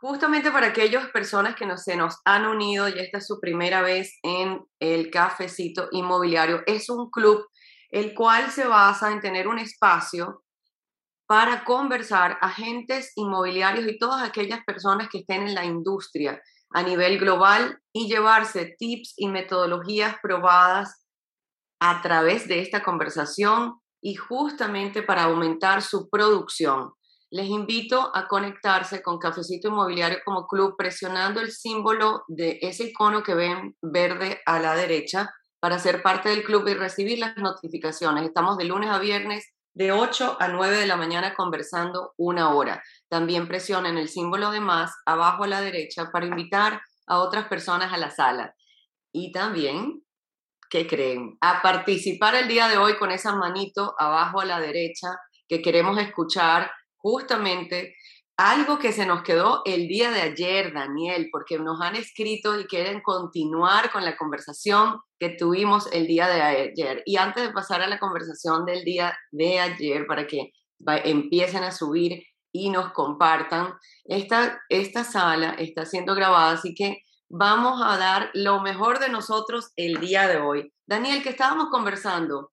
justamente para aquellas personas que no, se nos han unido y esta es su primera vez en el cafecito inmobiliario, es un club el cual se basa en tener un espacio para conversar agentes inmobiliarios y todas aquellas personas que estén en la industria a nivel global y llevarse tips y metodologías probadas a través de esta conversación y justamente para aumentar su producción. Les invito a conectarse con Cafecito Inmobiliario como club presionando el símbolo de ese icono que ven verde a la derecha para ser parte del club y recibir las notificaciones. Estamos de lunes a viernes de 8 a 9 de la mañana conversando una hora. También presionen el símbolo de más abajo a la derecha para invitar a otras personas a la sala. Y también, ¿qué creen? A participar el día de hoy con esa manito abajo a la derecha que queremos escuchar justamente algo que se nos quedó el día de ayer, Daniel, porque nos han escrito y quieren continuar con la conversación que tuvimos el día de ayer. Y antes de pasar a la conversación del día de ayer, para que empiecen a subir y nos compartan, esta, esta sala está siendo grabada, así que vamos a dar lo mejor de nosotros el día de hoy. Daniel, que estábamos conversando,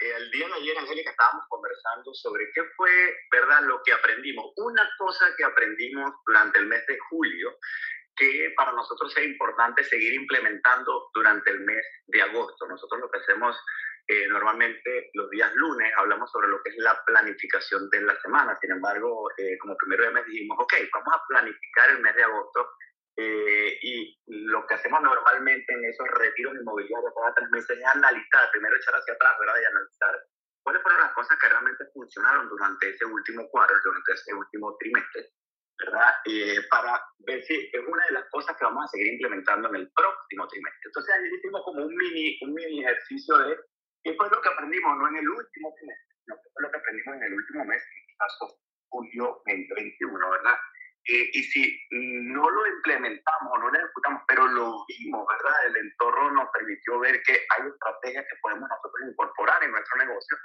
el día de ayer, Angélica, estábamos conversando sobre qué fue, ¿verdad?, lo que aprendimos. Una cosa que aprendimos durante el mes de julio, que para nosotros es importante seguir implementando durante el mes de agosto. Nosotros lo que hacemos eh, normalmente los días lunes, hablamos sobre lo que es la planificación de la semana. Sin embargo, eh, como primero de mes dijimos, ok, vamos a planificar el mes de agosto eh, y lo que hacemos normalmente en esos retiros inmobiliarios cada tres meses es analizar, primero echar hacia atrás, ¿verdad? Y analizar cuáles fueron las cosas que realmente funcionaron durante ese último cuadro, durante ese último trimestre, ¿verdad? Eh, para ver si es una de las cosas que vamos a seguir implementando en el próximo trimestre. Entonces, ahí hicimos como un mini, un mini ejercicio de qué fue lo que aprendimos, no en el último trimestre, sino qué fue lo que aprendimos en el último mes, en este caso julio 2021, ¿verdad? Eh, y si no lo implementamos o no lo ejecutamos, pero lo vimos, ¿verdad? El entorno nos permitió ver que hay estrategias que podemos nosotros incorporar en nuestro negocio.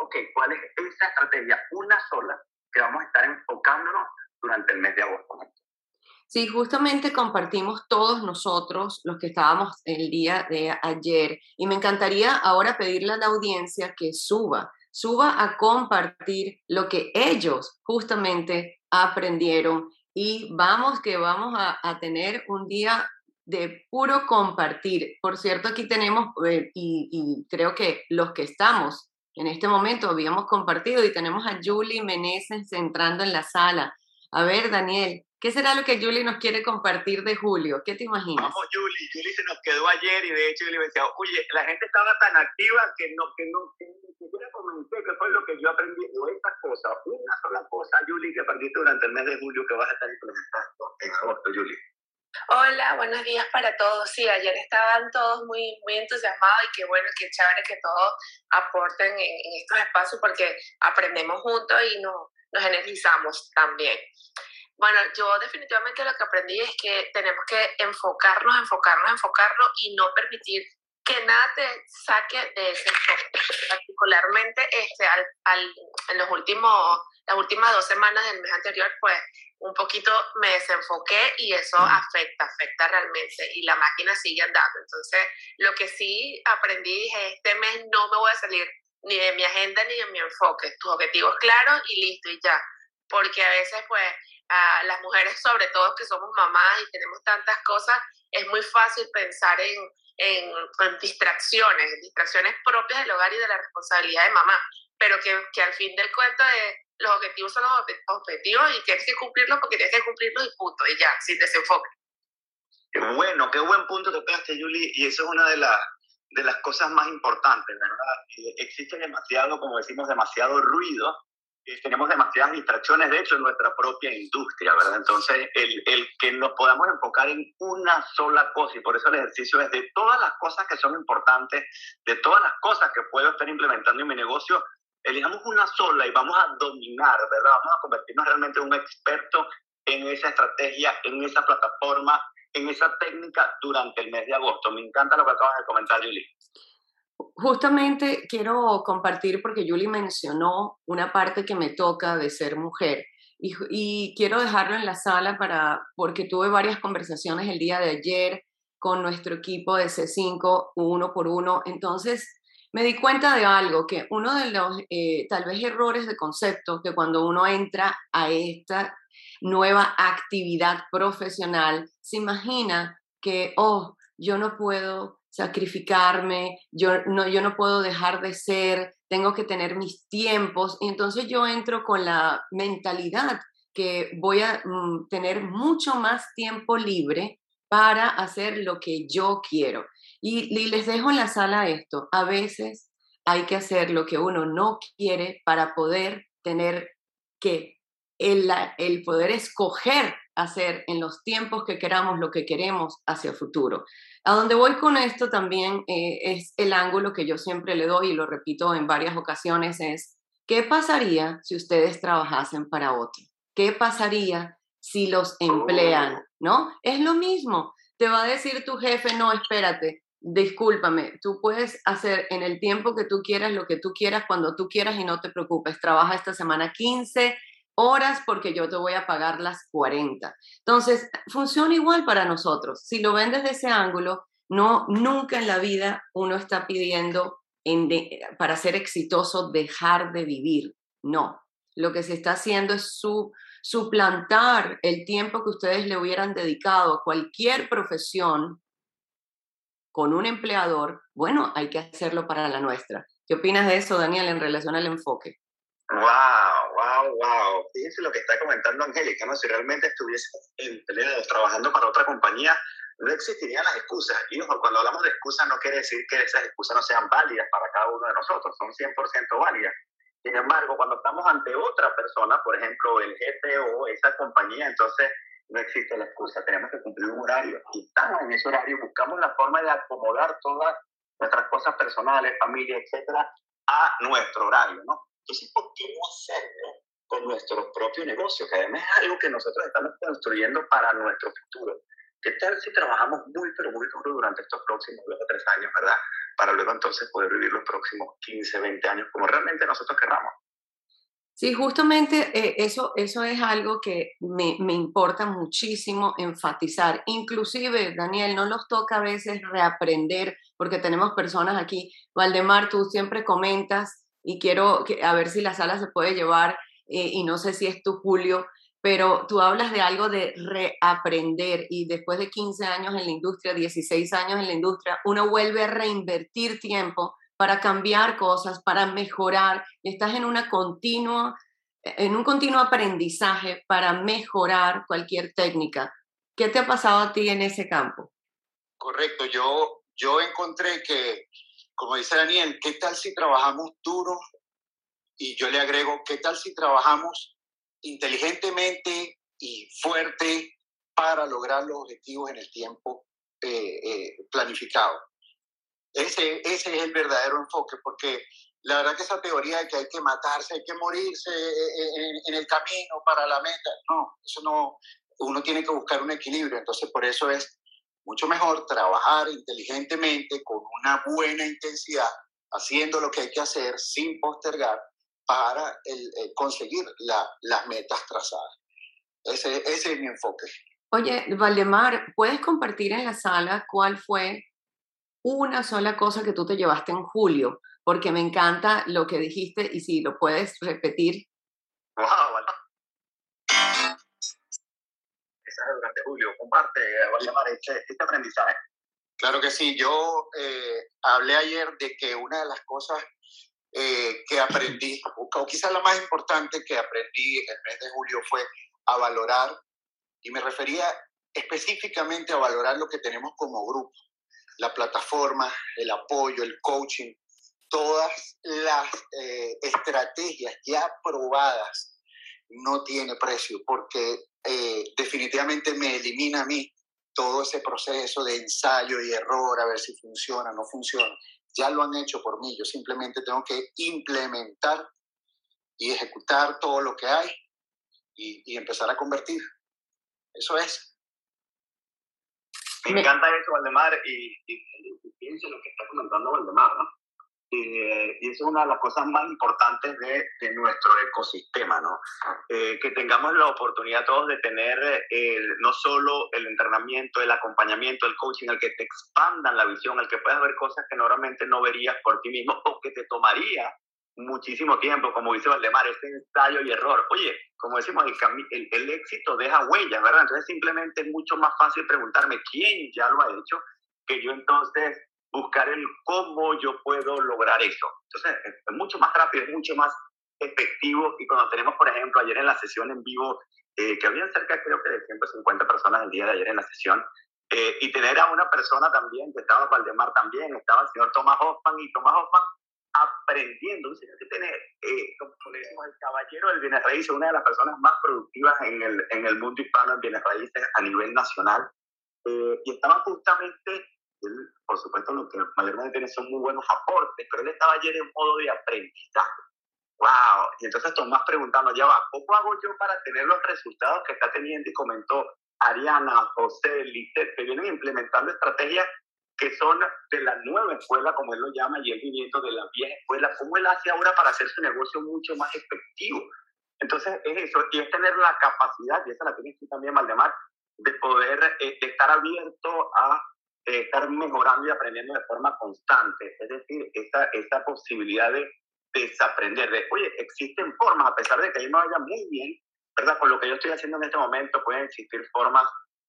Ok, ¿cuál es esa estrategia? Una sola que vamos a estar enfocándonos durante el mes de agosto. Sí, justamente compartimos todos nosotros los que estábamos el día de ayer y me encantaría ahora pedirle a la audiencia que suba, suba a compartir lo que ellos justamente aprendieron y vamos que vamos a, tener un día de puro compartir. Por cierto, aquí tenemos, eh, y, creo que los que estamos en este momento habíamos compartido y tenemos a Julie Meneses entrando en la sala. A ver, Daniel, ¿qué será lo que Julie nos quiere compartir de Julio? ¿Qué te imaginas? Vamos, Julie. Julie se nos quedó ayer y de hecho Julie me decía, oye, la gente estaba tan activa que no, que no, que ni siquiera comenté qué fue lo que yo aprendí o esta cosa, una sola cosa, Julie, que aprendiste durante el mes de julio que vas a estar implementando en agosto, Julie. Hola, buenos días para todos. Sí, ayer estaban todos muy, muy entusiasmados y qué bueno, qué chévere que todos aporten en, estos espacios porque aprendemos juntos y nos, nos energizamos también. Bueno, yo definitivamente lo que aprendí es que tenemos que enfocarnos, enfocarnos, enfocarnos y no permitir que nada te saque de ese enfoque. Particularmente este, al, al, en los últimos, las últimas dos semanas del mes anterior, pues un poquito me desenfoqué y eso afecta, afecta realmente y la máquina sigue andando. Entonces, lo que sí aprendí es este mes no me voy a salir ni de mi agenda ni de mi enfoque. Tus objetivos claros y listo y ya. Porque a veces, pues, a las mujeres, sobre todo que somos mamás y tenemos tantas cosas, es muy fácil pensar en, en, distracciones, distracciones propias del hogar y de la responsabilidad de mamá, pero que, que al fin del cuento de los objetivos son los objetivos y tienes que cumplirlos porque tienes que cumplirlos y punto, y ya, sin desenfoque. Qué bueno, qué buen punto pegaste, Julie, y eso es una de las de las cosas más importantes, ¿verdad? existe demasiado, como decimos, demasiado ruido, y tenemos demasiadas distracciones, de hecho, en nuestra propia industria, ¿verdad? Entonces, el, el, que nos podamos enfocar en una sola cosa, y por eso el ejercicio es de todas las cosas que son importantes, de todas las cosas que puedo estar implementando en mi negocio, elijamos una sola y vamos a dominar, ¿verdad? Vamos a convertirnos realmente en un experto en esa estrategia, en esa plataforma, en esa técnica durante el mes de agosto. Me encanta lo que acabas de comentar, Julie. Justamente quiero compartir porque Julie mencionó una parte que me toca de ser mujer y, quiero dejarlo en la sala para, porque tuve varias conversaciones el día de ayer con nuestro equipo de C5 uno por uno. Entonces, me di cuenta de algo, que uno de los eh, tal vez errores de concepto que cuando uno entra a esta nueva actividad profesional, se imagina que, oh, yo no puedo sacrificarme, yo no, yo no puedo dejar de ser, tengo que tener mis tiempos. Y entonces yo entro con la mentalidad que voy a mm, tener mucho más tiempo libre para hacer lo que yo quiero. Y, les dejo en la sala esto, a veces hay que hacer lo que uno no quiere para poder tener que el, el poder escoger hacer en los tiempos que queramos lo que queremos hacia el futuro. A donde voy con esto también eh, es el ángulo que yo siempre le doy y lo repito en varias ocasiones es, ¿qué pasaría si ustedes trabajasen para otro? ¿Qué pasaría si los emplean? Oh. ¿No? Es lo mismo. Te va a decir tu jefe, no, espérate, discúlpame, tú puedes hacer en el tiempo que tú quieras lo que tú quieras, cuando tú quieras y no te preocupes. Trabaja esta semana 15 horas porque yo te voy a pagar las 40. Entonces, funciona igual para nosotros. Si lo ven desde ese ángulo, no, nunca en la vida uno está pidiendo para ser exitoso dejar de vivir. No, lo que se está haciendo es su, suplantar el tiempo que ustedes le hubieran dedicado a cualquier profesión con un empleador. Bueno, hay que hacerlo para la nuestra. ¿Qué opinas de eso, Daniel, en relación al enfoque? Wow, wow, wow. Fíjense lo que está comentando Angélica, ¿no? Si realmente estuviese empleado trabajando para otra compañía, no existirían las excusas. Y ojo, cuando hablamos de excusas no quiere decir que esas excusas no sean válidas para cada uno de nosotros, son 100% válidas. Sin embargo, cuando estamos ante otra persona, por ejemplo, el jefe o esa compañía, entonces no existe la excusa, tenemos que cumplir un horario. Y estamos en ese horario, buscamos la forma de acomodar todas nuestras cosas personales, familia, etcétera, a nuestro horario, ¿no? Entonces, ¿por qué no hacerlo con nuestro propio negocio? Que además es algo que nosotros estamos construyendo para nuestro futuro. ¿Qué tal si trabajamos muy, pero muy duro durante estos próximos dos o tres años, verdad? Para luego entonces poder vivir los próximos 15, 20 años como realmente nosotros querramos. Sí, justamente eh, eso, eso es algo que me, me, importa muchísimo enfatizar. Inclusive, Daniel, no nos toca a veces reaprender, porque tenemos personas aquí. Valdemar, tú siempre comentas y quiero a ver si la sala se puede llevar, eh, y no sé si es tu Julio, pero tú hablas de algo de reaprender y después de 15 años en la industria, 16 años en la industria, uno vuelve a reinvertir tiempo para cambiar cosas, para mejorar, y estás en una continua en un continuo aprendizaje para mejorar cualquier técnica. ¿Qué te ha pasado a ti en ese campo? Correcto, yo, yo encontré que como dice Daniel, ¿qué tal si trabajamos duro? Y yo le agrego, ¿qué tal si trabajamos inteligentemente y fuerte para lograr los objetivos en el tiempo eh, eh, planificado? Ese, es el verdadero enfoque, porque la verdad que esa teoría de que hay que matarse, hay que morirse eh, en, el camino para la meta, no, eso no, uno tiene que buscar un equilibrio, entonces por eso es mucho mejor trabajar inteligentemente, con una buena intensidad, haciendo lo que hay que hacer sin postergar para conseguir las metas trazadas. Ese, ese es mi enfoque. Oye, Valdemar, ¿puedes compartir en la sala cuál fue una sola cosa que tú te llevaste en julio? Porque me encanta lo que dijiste y si lo puedes repetir. Durante julio. Comparte, llamar este, este aprendizaje. Claro que sí. Yo eh, hablé ayer de que una de las cosas eh, que aprendí, o quizás la más importante que aprendí el mes de julio fue a valorar, y me refería específicamente a valorar lo que tenemos como grupo, la plataforma, el apoyo, el coaching, todas las eh, estrategias ya probadas no tiene precio, porque eh, definitivamente me elimina a mí todo ese proceso de ensayo y error, a ver si funciona, no funciona. Ya lo han hecho por mí, yo simplemente tengo que implementar y ejecutar todo lo que hay y, empezar a convertir. Eso es. Me encanta eso, Valdemar, y, y, lo que está comentando Valdemar, ¿no? Eh, y eso es una de las cosas más importantes de, de nuestro ecosistema, ¿no? Eh, que tengamos la oportunidad todos de tener eh, no solo el entrenamiento, el acompañamiento, el coaching, el que te expandan la visión, el que puedas ver cosas que normalmente no verías por ti mismo o que te tomaría muchísimo tiempo, como dice Valdemar, este ensayo y error. Oye, como decimos, el, el, éxito deja huellas, ¿verdad? Entonces simplemente es mucho más fácil preguntarme quién ya lo ha hecho que yo entonces buscar el cómo yo puedo lograr eso. Entonces es mucho más rápido, es mucho más efectivo y cuando tenemos, por ejemplo, ayer en la sesión en vivo, eh, que habían cerca creo que de 150 personas el día de ayer en la sesión, eh, y tener a una persona también, que estaba Valdemar también, estaba el señor Tomás Hoffman, y Tomás Hoffman aprendiendo, un señor que tiene, eh, como le decimos, el caballero del bienes raíces, una de las personas más productivas en el, en el mundo hispano en bienes raíces a nivel nacional, eh, y estaba justamente, él, por supuesto, lo que mayormente tiene son muy buenos aportes, pero él estaba ayer en modo de aprendizaje. ¡Wow! Y entonces Tomás preguntando, ya va, ¿cómo hago yo para tener los resultados que está teniendo? Y comentó Ariana, José, Lisset, que vienen implementando estrategias que son de la nueva escuela, como él lo llama, y él viniendo de la vieja escuela, ¿cómo él hace ahora para hacer su negocio mucho más efectivo? Entonces es eso, y es tener la capacidad, y esa la tienes tú también, Valdemar, de poder eh, estar abierto a eh, estar mejorando y aprendiendo de forma constante. Es decir, esa, esa posibilidad de desaprender, de, oye, existen formas, a pesar de que ahí no vaya muy bien, ¿verdad? Con lo que yo estoy haciendo en este momento, pueden existir formas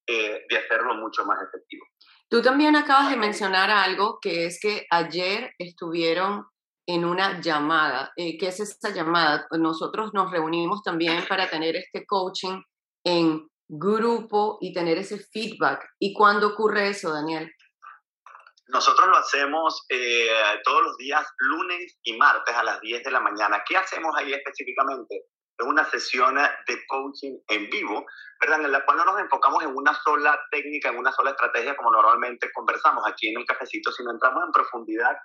eh, de hacerlo mucho más efectivo. Tú también acabas de mencionar algo que es que ayer estuvieron en una llamada. Eh, ¿Qué es esa llamada? Nosotros nos reunimos también para tener este coaching en grupo y tener ese feedback. ¿Y cuándo ocurre eso, Daniel? Nosotros lo hacemos eh, todos los días, lunes y martes a las 10 de la mañana. ¿Qué hacemos ahí específicamente? Es una sesión de coaching en vivo, ¿verdad? En la cual no nos enfocamos en una sola técnica, en una sola estrategia, como normalmente conversamos aquí en el cafecito, sino entramos en profundidad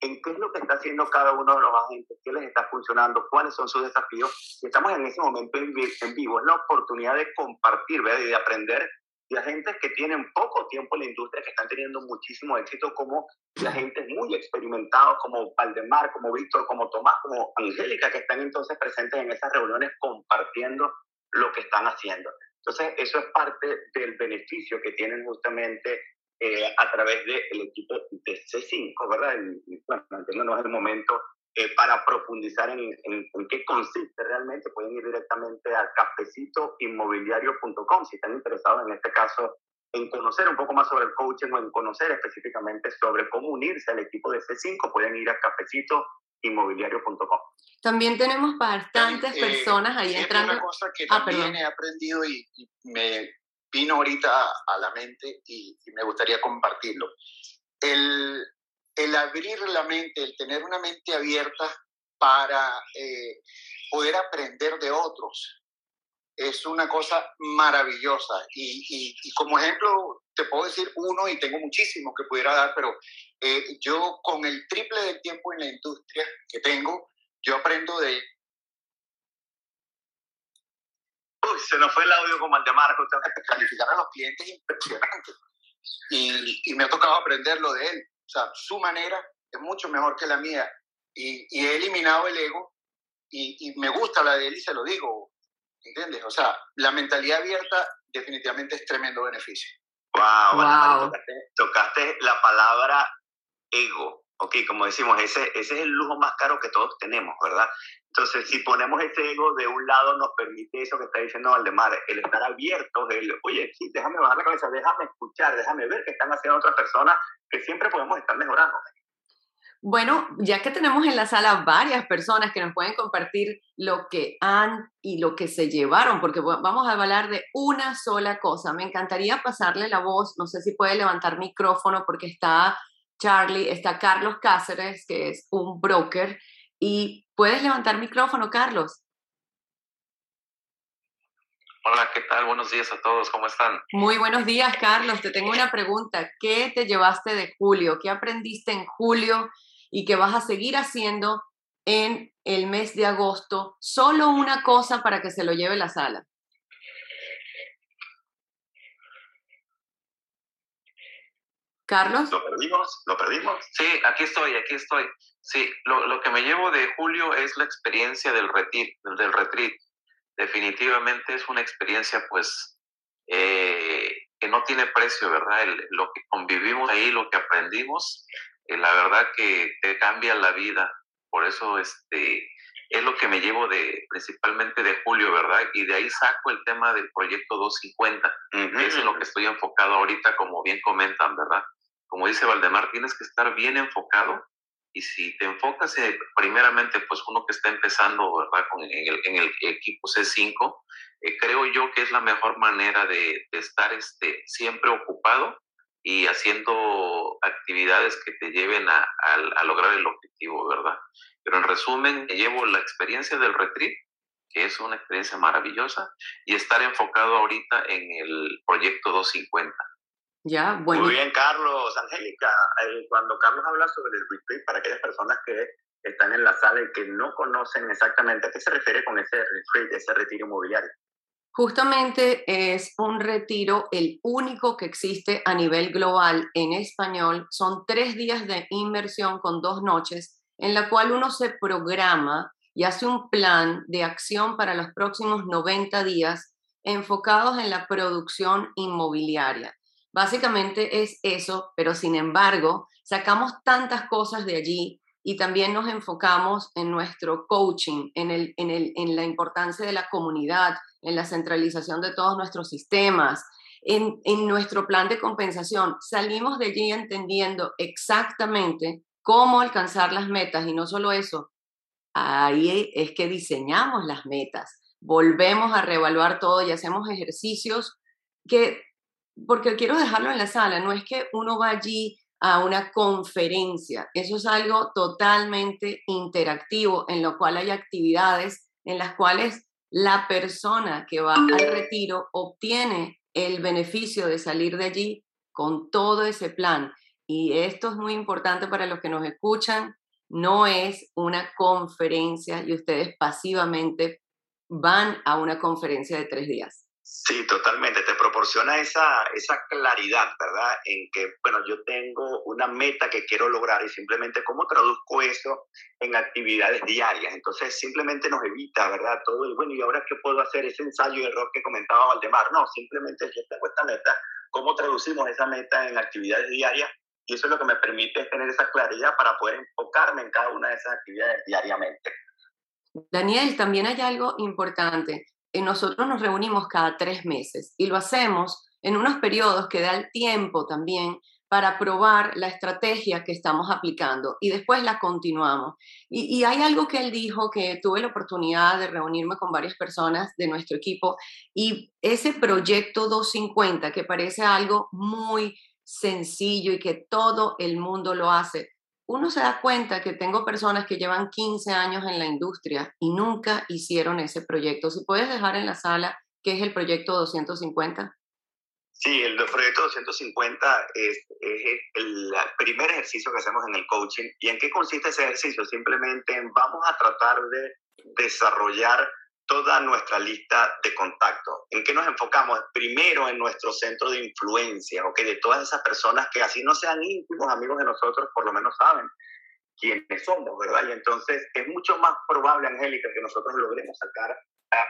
en qué es lo que está haciendo cada uno de los agentes, qué les está funcionando, cuáles son sus desafíos. Y estamos en ese momento en, vivo. Es la oportunidad de compartir, ¿verdad? Y de aprender de agentes que tienen poco tiempo en la industria, que están teniendo muchísimo éxito, como de agentes muy experimentados, como Valdemar, como Víctor, como Tomás, como Angélica, que están entonces presentes en esas reuniones compartiendo lo que están haciendo. Entonces, eso es parte del beneficio que tienen justamente eh, a través del equipo de C5, ¿verdad? Y, bueno, no es el momento eh, para profundizar en, en, qué consiste realmente, pueden ir directamente a cafecitoinmobiliario.com si están interesados en este caso en conocer un poco más sobre el coaching o en conocer específicamente sobre cómo unirse al equipo de C5, pueden ir a cafecitoinmobiliario.com. También tenemos bastantes eh, personas ahí entrando. Una cosa que ah, también he aprendido y, me vino ahorita a la mente y, y me gustaría compartirlo. El, el abrir la mente, el tener una mente abierta para eh, poder aprender de otros, es una cosa maravillosa. Y, como ejemplo, te puedo decir uno y tengo muchísimos que pudiera dar, pero eh, yo con el triple del tiempo en la industria que tengo, yo aprendo de... Uy, se nos fue el audio con Marco. Calificar a los clientes impresionante. Y, y me ha tocado aprenderlo de él. O sea, su manera es mucho mejor que la mía y, he eliminado el ego y, me gusta la de él y se lo digo, ¿entiendes? O sea, la mentalidad abierta definitivamente es tremendo beneficio. Wow, wow. tocaste, la palabra ego, ok, como decimos, ese, ese es el lujo más caro que todos tenemos, ¿verdad? Entonces, si ponemos ese ego de un lado, nos permite eso que está diciendo Valdemar, el estar abierto, el, oye, sí, déjame bajar la cabeza, déjame escuchar, déjame ver qué están haciendo otras personas, que siempre podemos estar mejorando. Bueno, ya que tenemos en la sala varias personas que nos pueden compartir lo que han y lo que se llevaron, porque vamos a hablar de una sola cosa. Me encantaría pasarle la voz, no sé si puede levantar micrófono porque está Charlie, está Carlos Cáceres, que es un broker, y puedes levantar micrófono, Carlos. Hola, ¿qué tal? Buenos días a todos, ¿cómo están? Muy buenos días, Carlos. Te tengo una pregunta. ¿Qué te llevaste de julio? ¿Qué aprendiste en julio y qué vas a seguir haciendo en el mes de agosto? Solo una cosa para que se lo lleve la sala. Carlos. ¿Lo perdimos? ¿Lo perdimos? Sí, aquí estoy, aquí estoy. Sí, lo, lo, que me llevo de Julio es la experiencia del retreat, del retreat. Definitivamente es una experiencia, pues, eh, que no tiene precio, ¿verdad? lo que convivimos ahí, lo que aprendimos, eh, la verdad que te cambia la vida. Por eso, este, es lo que me llevo de principalmente de Julio, ¿verdad? Y de ahí saco el tema del proyecto 250, es en lo que estoy enfocado ahorita, como bien comentan, ¿verdad? Como dice Valdemar, tienes que estar bien enfocado y si te enfocas primeramente, pues uno que está empezando, ¿verdad? Con, en, el, en el equipo C5, eh, creo yo que es la mejor manera de, de, estar este, siempre ocupado y haciendo actividades que te lleven a, a, a lograr el objetivo, ¿verdad? Pero en resumen, llevo la experiencia del retreat, que es una experiencia maravillosa, y estar enfocado ahorita en el proyecto 250. Ya, bueno. Muy bien, Carlos. Angélica, eh, cuando Carlos habla sobre el retreat, para aquellas personas que están en la sala y que no conocen exactamente a qué se refiere con ese retreat, ese retiro inmobiliario. Justamente es un retiro, el único que existe a nivel global en español. Son tres días de inversión con dos noches en la cual uno se programa y hace un plan de acción para los próximos 90 días enfocados en la producción inmobiliaria. Básicamente es eso, pero sin embargo, sacamos tantas cosas de allí y también nos enfocamos en nuestro coaching, en, el, en, el, en la importancia de la comunidad, en la centralización de todos nuestros sistemas, en, en nuestro plan de compensación. Salimos de allí entendiendo exactamente cómo alcanzar las metas y no solo eso, ahí es que diseñamos las metas, volvemos a reevaluar todo y hacemos ejercicios que, porque quiero dejarlo en la sala, no es que uno va allí a una conferencia, eso es algo totalmente interactivo en lo cual hay actividades en las cuales la persona que va al retiro obtiene el beneficio de salir de allí con todo ese plan y esto es muy importante para los que nos escuchan, no es una conferencia y ustedes pasivamente van a una conferencia de tres días. Sí, totalmente. Te proporciona esa, esa claridad, ¿verdad? En que, bueno, yo tengo una meta que quiero lograr y simplemente cómo traduzco eso en actividades diarias. Entonces, simplemente nos evita, ¿verdad? Todo el, bueno, ¿y ahora qué puedo hacer? Ese ensayo y error que comentaba Valdemar. No, simplemente yo tengo esta meta. ¿Cómo traducimos esa meta en actividades diarias? Y eso es lo que me permite tener esa claridad para poder enfocarme en cada una de esas actividades diariamente. Daniel, también hay algo importante. Eh, nosotros nos reunimos cada tres meses y lo hacemos en unos periodos que da el tiempo también para probar la estrategia que estamos aplicando y después la continuamos. Y, y, hay algo que él dijo que tuve la oportunidad de reunirme con varias personas de nuestro equipo y ese proyecto 250 que parece algo muy sencillo y que todo el mundo lo hace, uno se da cuenta que tengo personas que llevan 15 años en la industria y nunca hicieron ese proyecto. Si puedes dejar en la sala qué es el proyecto 250. Sí, el proyecto 250 es, es, el primer ejercicio que hacemos en el coaching. ¿Y en qué consiste ese ejercicio? Simplemente vamos a tratar de desarrollar toda nuestra lista de contactos. ¿En qué nos enfocamos? Primero en nuestro centro de influencia, ¿ok? De todas esas personas que así no sean íntimos amigos de nosotros, por lo menos saben quiénes somos, ¿verdad? Y entonces es mucho más probable, Angélica, que nosotros logremos sacar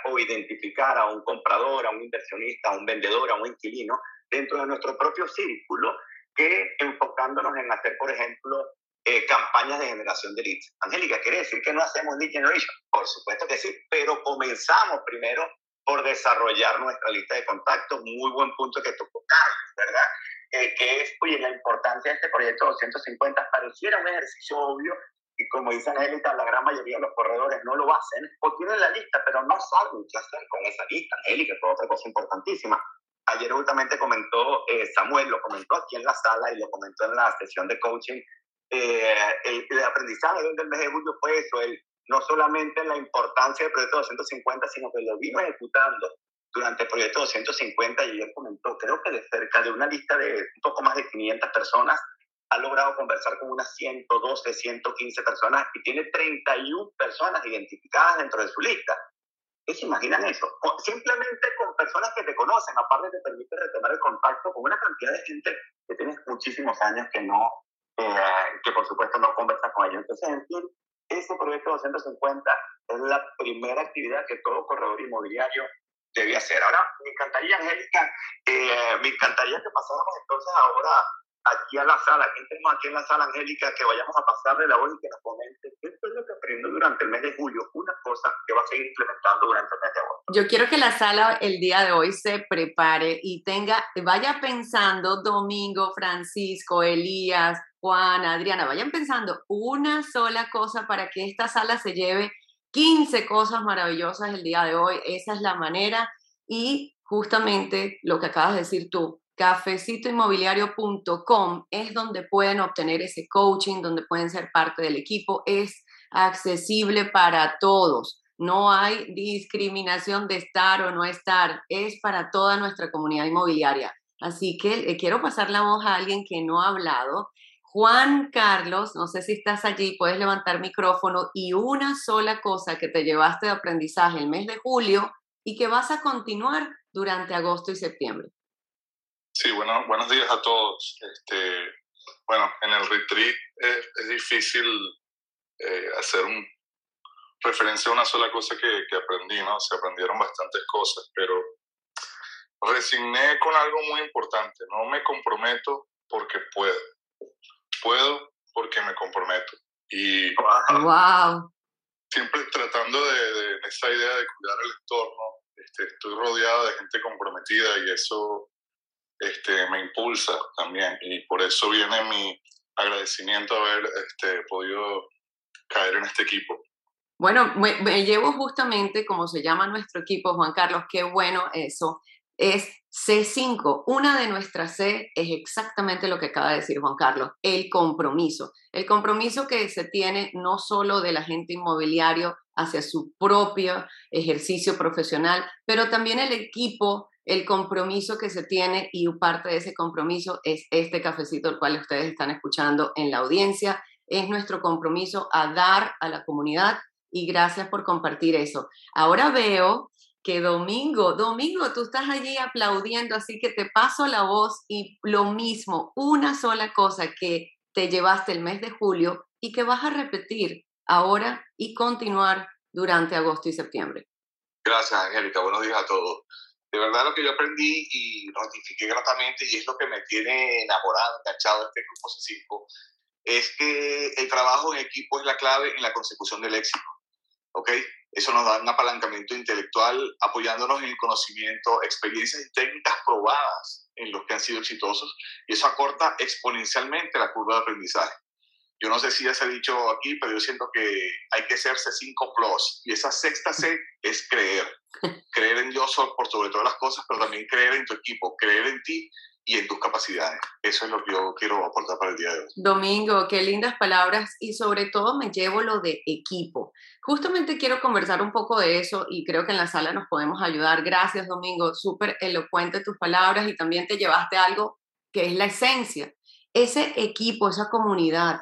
o identificar a un comprador, a un inversionista, a un vendedor, a un inquilino dentro de nuestro propio círculo que enfocándonos en hacer, por ejemplo, eh, campañas de generación de leads. Angélica, ¿quiere decir que no hacemos lead generation? Por supuesto que sí, pero comenzamos primero por desarrollar nuestra lista de contactos. Muy buen punto que tocó Carlos, ¿verdad? Eh, que es, oye, la importancia de este proyecto 250 pareciera un ejercicio obvio y como dice Angélica, la gran mayoría de los corredores no lo hacen o tienen la lista, pero no saben qué hacer con esa lista. Angélica, es otra cosa importantísima. Ayer justamente comentó eh, Samuel, lo comentó aquí en la sala y lo comentó en la sesión de coaching eh, el, el, aprendizaje del mes de julio fue eso, el, no solamente la importancia del proyecto 250, sino que lo vino ejecutando durante el proyecto 250 y él comentó, creo que de cerca de una lista de un poco más de 500 personas, ha logrado conversar con unas 112, 115 personas y tiene 31 personas identificadas dentro de su lista. ¿Qué se imaginan eso? Simplemente con personas que te conocen, aparte te permite retomar el contacto con una cantidad de gente que tienes muchísimos años que no eh, que por supuesto no conversa con ellos. Entonces, en fin, ese proyecto 250 es la primera actividad que todo corredor inmobiliario debe hacer. Ahora, me encantaría, Angélica, eh, me encantaría que pasáramos entonces ahora aquí a la sala, aquí tenemos aquí en la sala, Angélica, que vayamos a pasarle la voz y que nos comente qué fue lo que aprendió durante el mes de julio, una cosa que va a seguir implementando durante el mes de agosto. Yo quiero que la sala el día de hoy se prepare y tenga, vaya pensando Domingo, Francisco, Elías, Juan, Adriana, vayan pensando una sola cosa para que esta sala se lleve 15 cosas maravillosas el día de hoy. Esa es la manera y justamente lo que acabas de decir tú, cafecitoinmobiliario.com es donde pueden obtener ese coaching, donde pueden ser parte del equipo. Es accesible para todos. No hay discriminación de estar o no estar. Es para toda nuestra comunidad inmobiliaria. Así que le quiero pasar la voz a alguien que no ha hablado. Juan Carlos, no sé si estás allí, puedes levantar micrófono y una sola cosa que te llevaste de aprendizaje el mes de julio y que vas a continuar durante agosto y septiembre. Sí, bueno, buenos días a todos. Este, bueno, en el retreat es, difícil eh, hacer un, referencia a una sola cosa que, que, aprendí, ¿no? Se aprendieron bastantes cosas, pero resigné con algo muy importante. No me comprometo porque puedo. Puedo porque me comprometo. Y wow. siempre tratando de, de esa idea de cuidar el entorno. Este, estoy rodeado de gente comprometida y eso este, me impulsa también y por eso viene mi agradecimiento haber este, podido caer en este equipo. Bueno, me, llevo justamente como se llama nuestro equipo, Juan Carlos, qué bueno eso, es C5. Una de nuestras C es exactamente lo que acaba de decir Juan Carlos, el compromiso. El compromiso que se tiene no solo del agente inmobiliario hacia su propio ejercicio profesional, pero también el equipo el compromiso que se tiene y parte de ese compromiso es este cafecito, el cual ustedes están escuchando en la audiencia. Es nuestro compromiso a dar a la comunidad y gracias por compartir eso. Ahora veo que Domingo, Domingo, tú estás allí aplaudiendo, así que te paso la voz y lo mismo, una sola cosa que te llevaste el mes de julio y que vas a repetir ahora y continuar durante agosto y septiembre. Gracias, Angélica. Buenos días a todos de verdad lo que yo aprendí y notifiqué gratamente, y es lo que me tiene enamorado, enganchado este grupo C5, es que el trabajo en equipo es la clave en la consecución del éxito. ¿Ok? Eso nos da un apalancamiento intelectual apoyándonos en el conocimiento, experiencias y técnicas probadas en los que han sido exitosos, y eso acorta exponencialmente la curva de aprendizaje. Yo no sé si ya se ha dicho aquí, pero yo siento que hay que ser C5 Plus. Y esa sexta C es creer. creer en Dios por sobre todas las cosas, pero también creer en tu equipo, creer en ti y en tus capacidades. Eso es lo que yo quiero aportar para el día de hoy. Domingo, qué lindas palabras y sobre todo me llevo lo de equipo. Justamente quiero conversar un poco de eso y creo que en la sala nos podemos ayudar. Gracias, Domingo. Súper elocuente tus palabras y también te llevaste algo que es la esencia. Ese equipo, esa comunidad,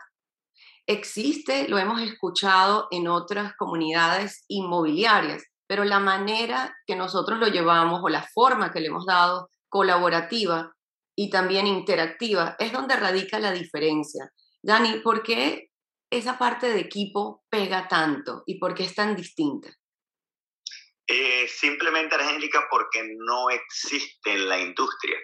existe, lo hemos escuchado en otras comunidades inmobiliarias, pero la manera que nosotros lo llevamos o la forma que le hemos dado colaborativa y también interactiva es donde radica la diferencia. Dani, ¿por qué esa parte de equipo pega tanto y por qué es tan distinta? Eh, simplemente, Angélica, porque no existe en la industria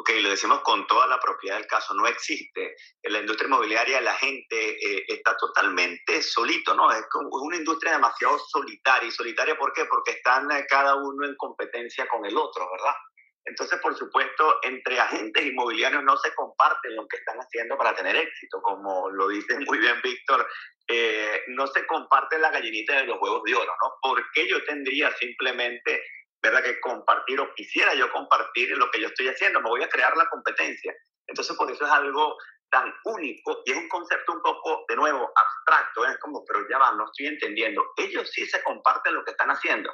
ok, lo decimos con toda la propiedad del caso, no existe. En la industria inmobiliaria la gente eh, está totalmente solito, ¿no? Es como una industria demasiado solitaria. ¿Y solitaria por qué? Porque están eh, cada uno en competencia con el otro, ¿verdad? Entonces, por supuesto, entre agentes inmobiliarios no se comparten lo que están haciendo para tener éxito, como lo dice muy bien Víctor, eh, no se comparte la gallinita de los huevos de oro, ¿no? ¿Por qué yo tendría simplemente ¿verdad? Que compartir o quisiera yo compartir lo que yo estoy haciendo, me voy a crear la competencia. Entonces, por eso es algo tan único y es un concepto un poco, de nuevo, abstracto, es como, pero ya va, no estoy entendiendo. Ellos sí se comparten lo que están haciendo.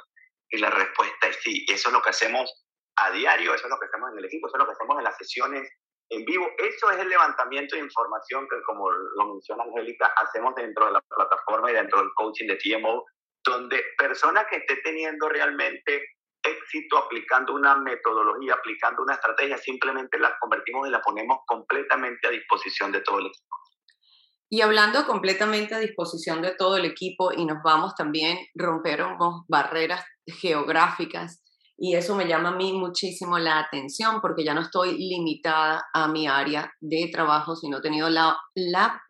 Y la respuesta es sí, eso es lo que hacemos a diario, eso es lo que hacemos en el equipo, eso es lo que hacemos en las sesiones en vivo. Eso es el levantamiento de información que, como lo menciona Angélica, hacemos dentro de la plataforma y dentro del coaching de TMO, donde persona que esté teniendo realmente éxito aplicando una metodología, aplicando una estrategia, simplemente la convertimos y la ponemos completamente a disposición de todo el equipo. Y hablando completamente a disposición de todo el equipo y nos vamos también, rompemos barreras geográficas y eso me llama a mí muchísimo la atención porque ya no estoy limitada a mi área de trabajo, sino he tenido la, la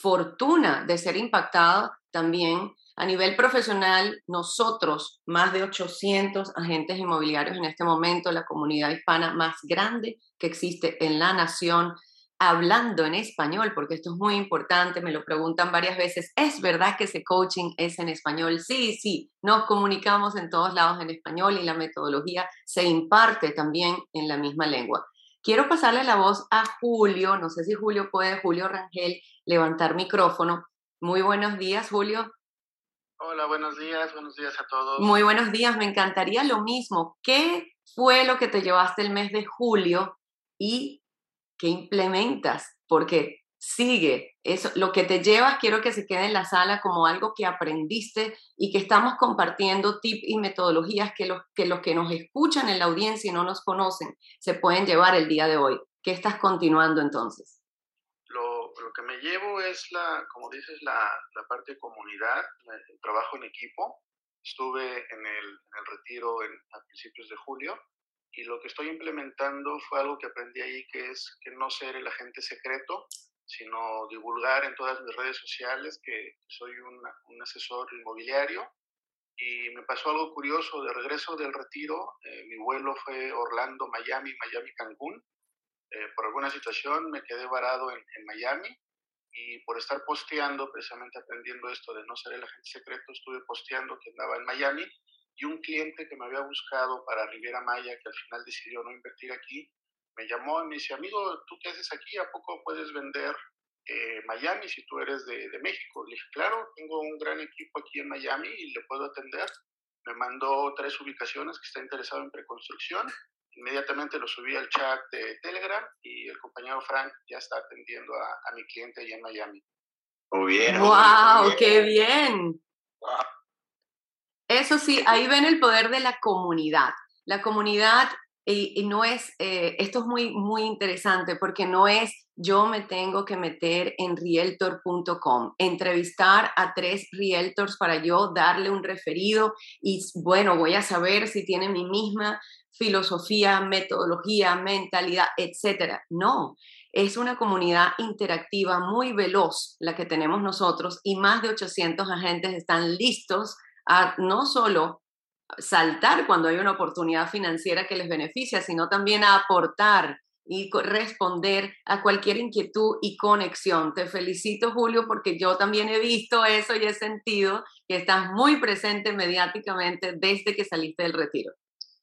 fortuna de ser impactada también a nivel profesional. Nosotros, más de 800 agentes inmobiliarios en este momento, la comunidad hispana más grande que existe en la nación, hablando en español, porque esto es muy importante, me lo preguntan varias veces, ¿es verdad que ese coaching es en español? Sí, sí, nos comunicamos en todos lados en español y la metodología se imparte también en la misma lengua. Quiero pasarle la voz a Julio, no sé si Julio puede, Julio Rangel, levantar micrófono. Muy buenos días, Julio. Hola, buenos días, buenos días a todos. Muy buenos días, me encantaría lo mismo. ¿Qué fue lo que te llevaste el mes de julio y ¿qué implementas? Porque sigue, eso, lo que te llevas quiero que se quede en la sala como algo que aprendiste y que estamos compartiendo tips y metodologías que los, que los que nos escuchan en la audiencia y no nos conocen se pueden llevar el día de hoy. ¿Qué estás continuando entonces? Lo, lo que me llevo es la, como dices, la, la parte de comunidad, el trabajo en equipo. Estuve en el, en el retiro en, a principios de julio y lo que estoy implementando fue algo que aprendí ahí, que es que no ser el agente secreto, sino divulgar en todas mis redes sociales que soy un, un asesor inmobiliario. Y me pasó algo curioso, de regreso del retiro, eh, mi vuelo fue Orlando, Miami, Miami, Cancún. Eh, por alguna situación me quedé varado en, Miami y por estar posteando, precisamente aprendiendo esto de no ser el agente secreto, estuve posteando que andaba en Miami y un cliente que me había buscado para Riviera Maya, que al final decidió no invertir aquí, me llamó y me dice, amigo, ¿tú qué haces aquí? ¿A poco puedes vender eh, Miami si tú eres de, de, México? Le dije, claro, tengo un gran equipo aquí en Miami y le puedo atender. Me mandó tres ubicaciones que está interesado en preconstrucción. Inmediatamente lo subí al chat de Telegram y el compañero Frank ya está atendiendo a, a mi cliente allá en Miami. Muy bien. ¡Wow! Muy bien. ¡Qué bien! Wow. Eso sí, ahí ven el poder de la comunidad. La comunidad y, y no es, eh, esto es muy, muy interesante porque no es yo me tengo que meter en realtor.com, entrevistar a tres realtors para yo darle un referido y bueno, voy a saber si tiene mi misma filosofía, metodología, mentalidad, etcétera. No, es una comunidad interactiva muy veloz la que tenemos nosotros y más de 800 agentes están listos a no solo saltar cuando hay una oportunidad financiera que les beneficia, sino también a aportar y responder a cualquier inquietud y conexión. Te felicito, Julio, porque yo también he visto eso y he sentido que estás muy presente mediáticamente desde que saliste del retiro.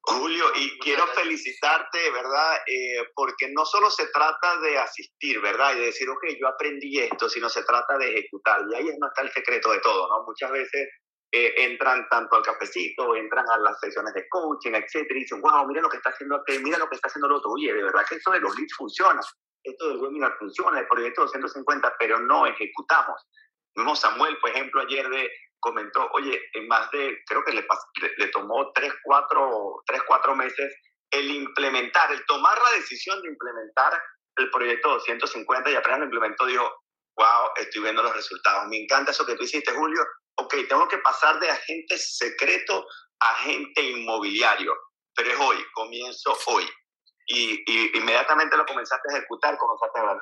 Julio, y quiero felicitarte, ¿verdad? Eh, porque no solo se trata de asistir, ¿verdad? Y de decir, ok, yo aprendí esto, sino se trata de ejecutar. Y ahí es no está el secreto de todo, ¿no? Muchas veces eh, entran tanto al cafecito, entran a las sesiones de coaching, etcétera, y dicen, wow, mira lo que está haciendo aquel, mira lo que está haciendo el otro. Oye, de verdad que esto de los leads funciona, esto del webinar funciona, el proyecto 250, pero no ejecutamos. Vimos Samuel, por ejemplo, ayer de, comentó, oye, en más de, creo que le, le, le tomó 3, 4, 3, 4 meses el implementar, el tomar la decisión de implementar el proyecto 250 y apenas lo implementó, dijo, wow, estoy viendo los resultados. Me encanta eso que tú hiciste, Julio, ok, tengo que pasar de agente secreto a agente inmobiliario, pero es hoy, comienzo hoy. Y, y inmediatamente lo comenzaste a ejecutar, comenzaste a ver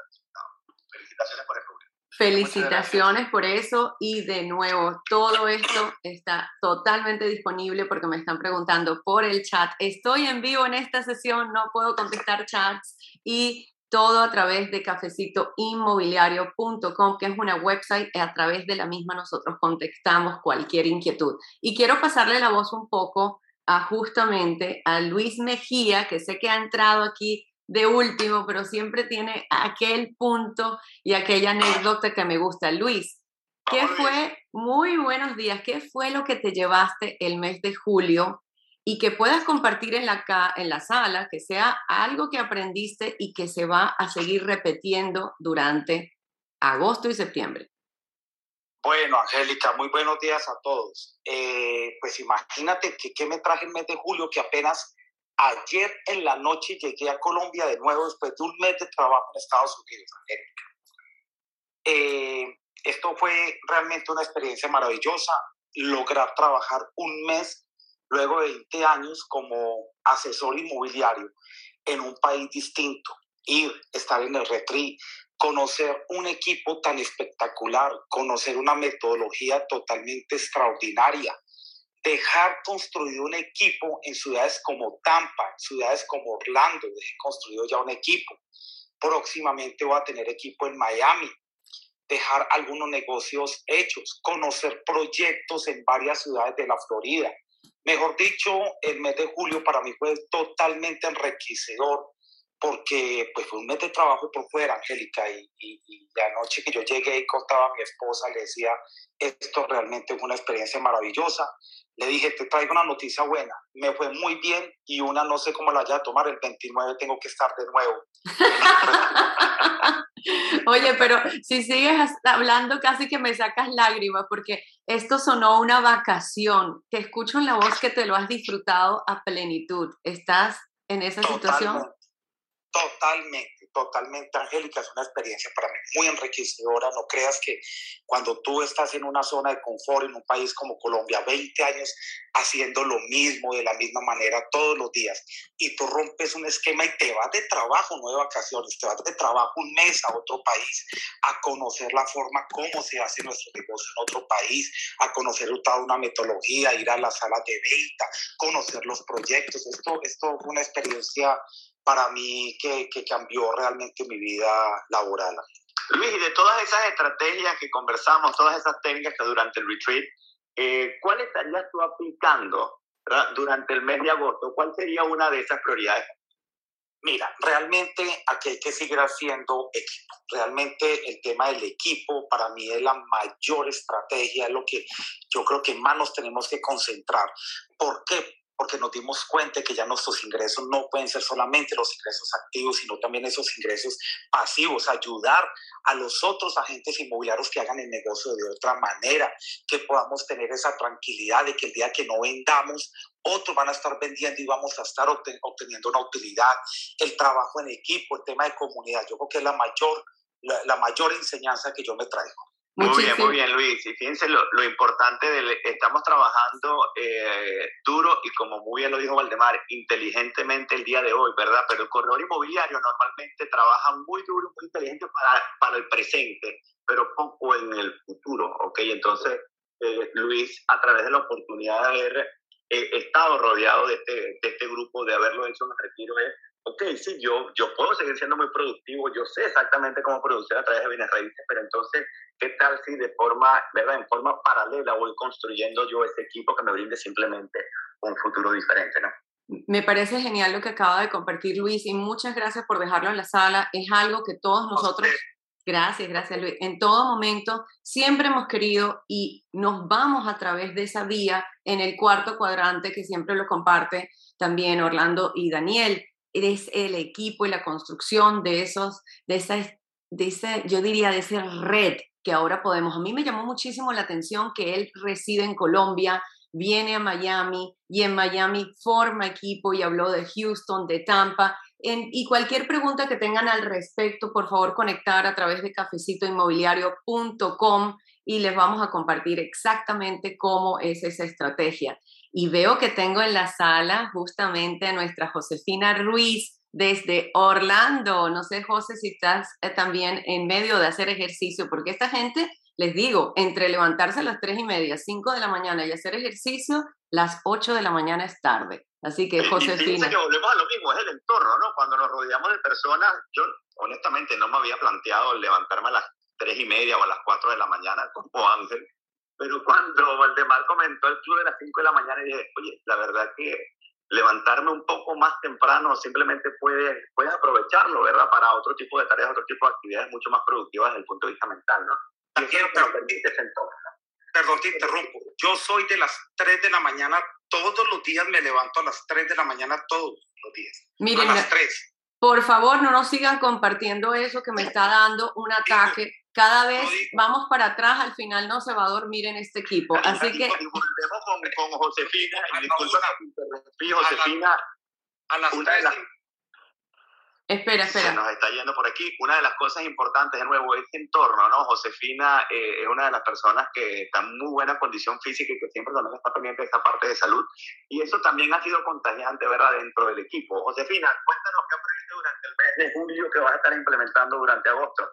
Felicitaciones por el público. Felicitaciones por eso y de nuevo, todo esto está totalmente disponible porque me están preguntando por el chat. Estoy en vivo en esta sesión, no puedo contestar chats y todo a través de cafecitoinmobiliario.com, que es una website, y a través de la misma nosotros contestamos cualquier inquietud. Y quiero pasarle la voz un poco a justamente a Luis Mejía, que sé que ha entrado aquí de último, pero siempre tiene aquel punto y aquella anécdota que me gusta. Luis, ¿qué fue? Muy buenos días. ¿Qué fue lo que te llevaste el mes de julio y que puedas compartir en la, en la sala, que sea algo que aprendiste y que se va a seguir repitiendo durante agosto y septiembre. Bueno, Angélica, muy buenos días a todos. Eh, pues imagínate que, que me traje el mes de julio, que apenas ayer en la noche llegué a Colombia de nuevo después de un mes de trabajo en Estados Unidos, Angélica. Eh, esto fue realmente una experiencia maravillosa, lograr trabajar un mes luego de 20 años como asesor inmobiliario en un país distinto, ir, estar en el retri, conocer un equipo tan espectacular, conocer una metodología totalmente extraordinaria, dejar construido un equipo en ciudades como Tampa, ciudades como Orlando, dejé construido ya un equipo. Próximamente voy a tener equipo en Miami, dejar algunos negocios hechos, conocer proyectos en varias ciudades de la Florida. Mejor dicho, el mes de julio para mí fue totalmente enriquecedor porque pues fue un mes de trabajo por fuera, Angélica, y, y, la noche que yo llegué y contaba a mi esposa, le decía, esto realmente fue una experiencia maravillosa. Le dije, te traigo una noticia buena, me fue muy bien y una no sé cómo la vaya a tomar, el 29 tengo que estar de nuevo. Oye, pero si sigues hablando casi que me sacas lágrimas porque esto sonó una vacación. Te escucho en la voz que te lo has disfrutado a plenitud. ¿Estás en esa situación? Totalmente, totalmente, Angélica, es una experiencia para mí muy enriquecedora. No creas que cuando tú estás en una zona de confort en un país como Colombia, 20 años haciendo lo mismo de la misma manera todos los días, y tú rompes un esquema y te vas de trabajo, no de vacaciones, te vas de trabajo un mes a otro país a conocer la forma como se hace nuestro negocio en otro país, a conocer toda una metodología, ir a las salas de venta, conocer los proyectos. Esto, esto fue una experiencia para mí que, que cambió realmente mi vida laboral. Luis, y de todas esas estrategias que conversamos, todas esas técnicas que durante el retreat, eh, ¿cuál estarías tú aplicando durante el mes de agosto? ¿Cuál sería una de esas prioridades? Mira, realmente aquí hay que seguir haciendo equipo. Realmente el tema del equipo para mí es la mayor estrategia, es lo que yo creo que más nos tenemos que concentrar. ¿Por qué? Porque nos dimos cuenta que ya nuestros ingresos no pueden ser solamente los ingresos activos, sino también esos ingresos pasivos, ayudar a los otros agentes inmobiliarios que hagan el negocio de otra manera, que podamos tener esa tranquilidad de que el día que no vendamos, otros van a estar vendiendo y vamos a estar obteniendo una utilidad, el trabajo en equipo, el tema de comunidad, yo creo que es la mayor, la mayor enseñanza que yo me traigo. Muy bien, muy bien, Luis. Y fíjense lo, lo importante de estamos trabajando eh, duro y como muy bien lo dijo Valdemar, inteligentemente el día de hoy, ¿verdad? Pero el corredor inmobiliario normalmente trabaja muy duro, muy inteligente para, para el presente, pero poco en el futuro, ¿ok? Entonces, eh, Luis, a través de la oportunidad de haber eh, estado rodeado de este, de este grupo, de haberlo hecho en el retiro, es ok, sí, yo, yo puedo seguir siendo muy productivo, yo sé exactamente cómo producir a través de bienes raíces, pero entonces, ¿qué tal si de forma, verdad, en forma paralela voy construyendo yo ese equipo que me brinde simplemente un futuro diferente, ¿no? Me parece genial lo que acaba de compartir Luis y muchas gracias por dejarlo en la sala. Es algo que todos nosotros, gracias, gracias Luis, en todo momento siempre hemos querido y nos vamos a través de esa vía en el cuarto cuadrante que siempre lo comparte también Orlando y Daniel es el equipo y la construcción de esos, de esa, de ese, yo diría, de esa red que ahora podemos. A mí me llamó muchísimo la atención que él reside en Colombia, viene a Miami y en Miami forma equipo y habló de Houston, de Tampa. y cualquier pregunta que tengan al respecto, por favor, conectar a través de cafecitoinmobiliario.com y les vamos a compartir exactamente cómo es esa estrategia. Y veo que tengo en la sala justamente a nuestra Josefina Ruiz desde Orlando. No sé, José, si estás eh, también en medio de hacer ejercicio, porque esta gente, les digo, entre levantarse a las 3 y media, 5 de la mañana y hacer ejercicio, las 8 de la mañana es tarde. Así que, Josefina. que volvemos a lo mismo, es el entorno, ¿no? Cuando nos rodeamos de personas, yo honestamente no me había planteado levantarme a las 3 y media o a las 4 de la mañana como Ángel, pero cuando Valdemar comentó el club de las 5 de la mañana, dije, oye, la verdad que levantarme un poco más temprano simplemente puedes, puedes aprovecharlo, ¿verdad? Para otro tipo de tareas, otro tipo de actividades mucho más productivas desde el punto de vista mental, ¿no? Y eso permite ese Perdón, te interrumpo. Yo soy de las 3 de la mañana, todos los días me levanto a las 3 de la mañana, todos los días. Miren, a las 3. Por favor, no nos sigan compartiendo eso que me está dando un ataque cada vez vamos para atrás, al final no se va a dormir en este equipo. Así que... Y volvemos con, con Josefina, y disculpa Josefina. A las 3 Espera, espera. Se nos está yendo por aquí. Una de las cosas importantes, de nuevo, este entorno, ¿no? Josefina eh, es una de las personas que está en muy buena condición física y que siempre también está pendiente de esa parte de salud. Y eso también ha sido contagiante, ¿verdad?, dentro del equipo. Josefina, cuéntanos qué aprendiste durante el mes de julio que vas a estar implementando durante agosto.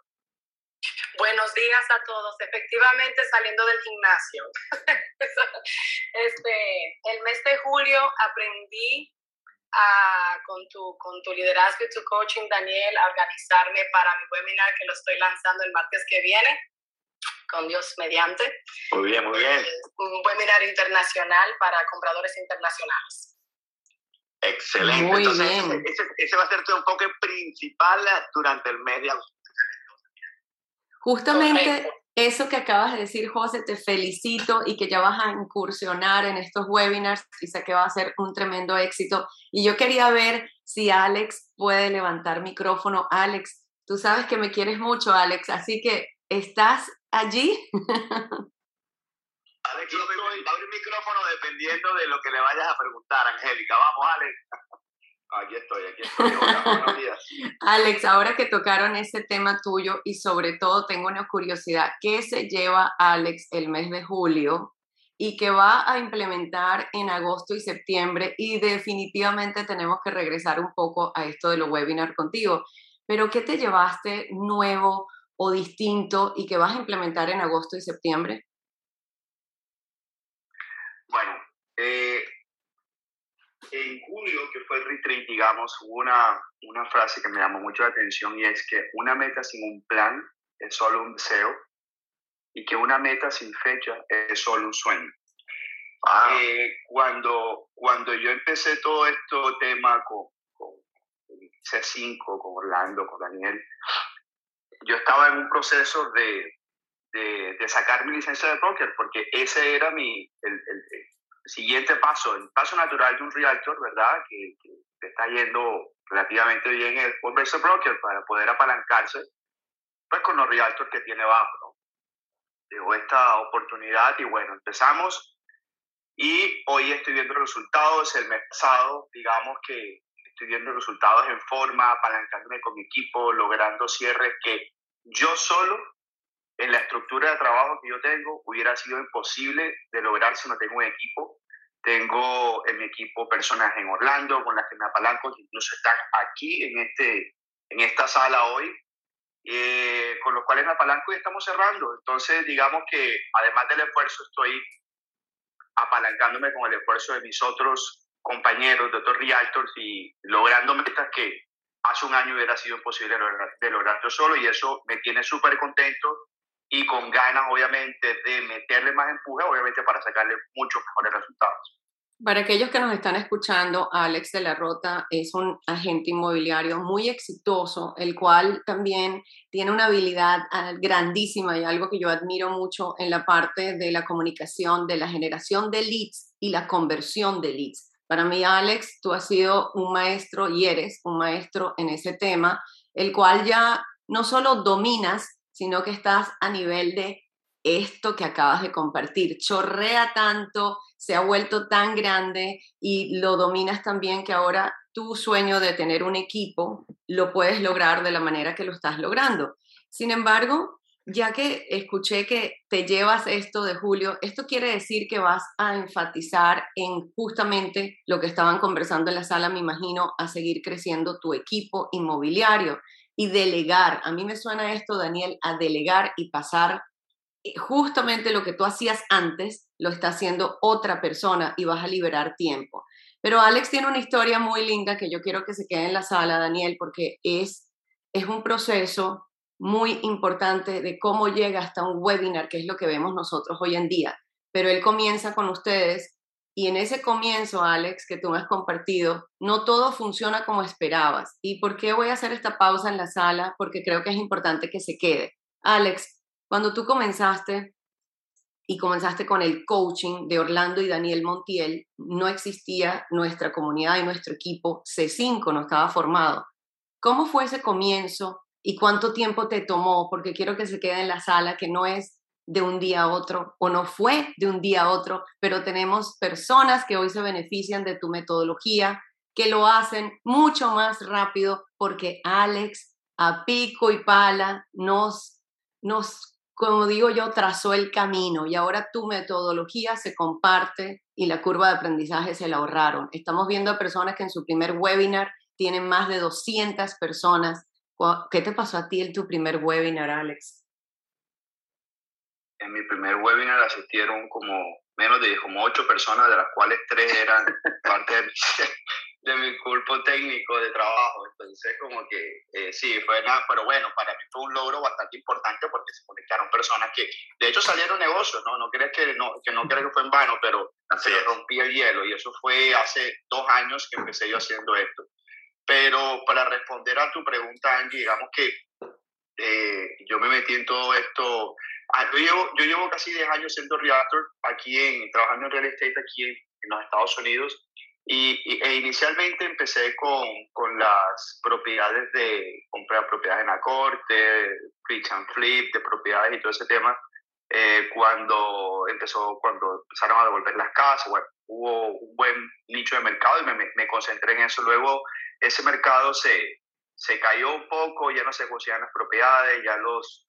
Buenos días a todos. Efectivamente, saliendo del gimnasio. este, el mes de julio aprendí a, con, tu, con tu liderazgo y tu coaching, Daniel, a organizarme para mi webinar que lo estoy lanzando el martes que viene, con Dios mediante. Muy bien, muy bien. Un webinar internacional para compradores internacionales. Excelente. Muy Entonces, bien. Ese, ese, va a ser tu enfoque principal durante el mes de agosto. Justamente eso que acabas de decir, José, te felicito y que ya vas a incursionar en estos webinars y sé que va a ser un tremendo éxito. Y yo quería ver si Alex puede levantar micrófono. Alex, tú sabes que me quieres mucho, Alex, así que ¿estás allí? Alex, yo voy a abrir micrófono dependiendo de lo que le vayas a preguntar, Angélica. Vamos, Alex. Aquí estoy, aquí estoy. buenos días. Alex, ahora que tocaron ese tema tuyo y sobre todo tengo una curiosidad, ¿qué se lleva Alex el mes de julio y que va a implementar en agosto y septiembre? Y definitivamente tenemos que regresar un poco a esto de los webinars contigo. Pero ¿qué te llevaste nuevo o distinto y que vas a implementar en agosto y septiembre? Bueno, eh, en julio, que fue el retreat, digamos, hubo una, una frase que me llamó mucho la atención y es que una meta sin un plan es solo un deseo y que una meta sin fecha es solo un sueño. Eh, cuando, cuando yo empecé todo este tema con, con C5, con Orlando, con Daniel, yo estaba en un proceso de, de, de sacar mi licencia de broker porque ese era mi, el, el, siguiente paso, el paso natural de un realtor, ¿verdad? Que, que está yendo relativamente bien es volverse broker para poder apalancarse, pues con los realtors que tiene bajo, ¿no? Llegó esta oportunidad y bueno, empezamos y hoy estoy viendo resultados, el mes pasado, digamos que estoy viendo resultados en forma, apalancándome con mi equipo, logrando cierres que yo solo en la estructura de trabajo que yo tengo hubiera sido imposible de lograr si no tengo un equipo. Tengo en mi equipo personas en Orlando con las que me apalanco, que incluso están aquí en, este, en esta sala hoy, eh, con los cuales me apalanco y estamos cerrando. Entonces, digamos que además del esfuerzo, estoy apalancándome con el esfuerzo de mis otros compañeros, de otros realtors y logrando metas que hace un año hubiera sido imposible de lograr, de lograr yo solo y eso me tiene súper contento y con ganas, obviamente, de meterle más empuje, obviamente, para sacarle muchos mejores resultados. Para aquellos que nos están escuchando, Alex de la Rota es un agente inmobiliario muy exitoso, el cual también tiene una habilidad ah, grandísima y algo que yo admiro mucho en la parte de la comunicación, de la generación de leads y la conversión de leads. Para mí, Alex, tú has sido un maestro y eres un maestro en ese tema, el cual ya no solo dominas, sino que estás a nivel de esto que acabas de compartir. Chorrea tanto, se ha vuelto tan grande y lo dominas también que ahora tu sueño de tener un equipo lo puedes lograr de la manera que lo estás logrando. Sin embargo, ya que escuché que te llevas esto de Julio, esto quiere decir que vas a enfatizar en justamente lo que estaban conversando en la sala, me imagino, a seguir creciendo tu equipo inmobiliario y delegar. A mí me suena esto, Daniel, a delegar y pasar eh, justamente lo que tú hacías antes, lo está haciendo otra persona y vas a liberar tiempo. Pero Alex tiene una historia muy linda que yo quiero que se quede en la sala, Daniel, porque es, es un proceso muy importante de cómo llega hasta un webinar, que es lo que vemos nosotros hoy en día. Pero él comienza con ustedes y en ese comienzo, Alex, que tú me has compartido, no todo funciona como esperabas. ¿Y por qué voy a hacer esta pausa en la sala? Porque creo que es importante que se quede. Alex, cuando tú comenzaste y comenzaste con el coaching de Orlando y Daniel Montiel, no existía nuestra comunidad y nuestro equipo C5, no estaba formado. ¿Cómo fue ese comienzo y cuánto tiempo te tomó? Porque quiero que se quede en la sala, que no es de un día a otro o no fue de un día a otro, pero tenemos personas que hoy se benefician de tu metodología, que lo hacen mucho más rápido porque Alex a pico y pala nos, nos, como digo yo, trazó el camino y ahora tu metodología se comparte y la curva de aprendizaje se la ahorraron. Estamos viendo a personas que en su primer webinar tienen más de 200 personas. ¿Qué te pasó a ti en tu primer webinar, Alex? En mi primer webinar asistieron como menos de como ocho personas, de las cuales tres eran parte de, mi cuerpo técnico de trabajo. Entonces, como que eh, sí, fue nada, pero bueno, para mí fue un logro bastante importante porque se conectaron personas que, de hecho, salieron negocios, ¿no? No crees que no, que no crees que fue en vano, pero se rompí el hielo y eso fue hace dos años que empecé yo haciendo esto. Pero para responder a tu pregunta, Angie, digamos que eh, yo me metí en todo esto yo, llevo, yo llevo casi 10 años siendo realtor aquí en, trabajando en real estate aquí en, los Estados Unidos y, e inicialmente empecé con, con, las propiedades de comprar propiedades en la corte, pitch and flip de propiedades y todo ese tema. Eh, cuando empezó, cuando empezaron a devolver las casas, bueno, hubo un buen nicho de mercado y me, me, concentré en eso. Luego ese mercado se, se cayó un poco, ya no se consiguen las propiedades, ya los,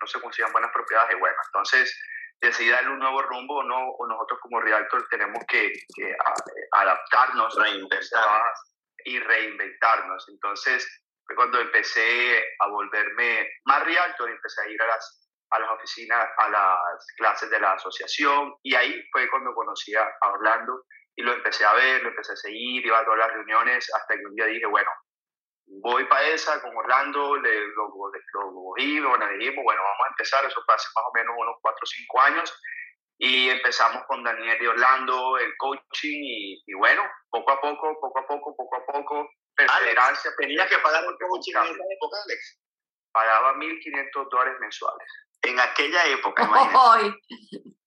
no se consiguen buenas propiedades y bueno, entonces decidí darle un nuevo rumbo no, o nosotros como Realtor tenemos que, adaptarnos, reinventarnos y reinventarnos. Entonces fue cuando empecé a volverme más Realtor, empecé a ir a las, a las oficinas, a las clases de la asociación. Y ahí fue cuando conocí a Orlando y lo empecé a ver, lo empecé a seguir, iba a todas las reuniones hasta que un día dije, bueno, voy para esa con Orlando, le, lo, lo, bueno, dijimos, bueno, vamos a empezar, eso fue hace más o menos unos 4 o 5 años, y empezamos con Daniel y Orlando el coaching, y, bueno, poco a poco, poco a poco, poco a poco, perseverancia. ¿Tenías que pagar el coaching en esa época, Alex? Pagaba 1.500 dólares mensuales. En aquella época,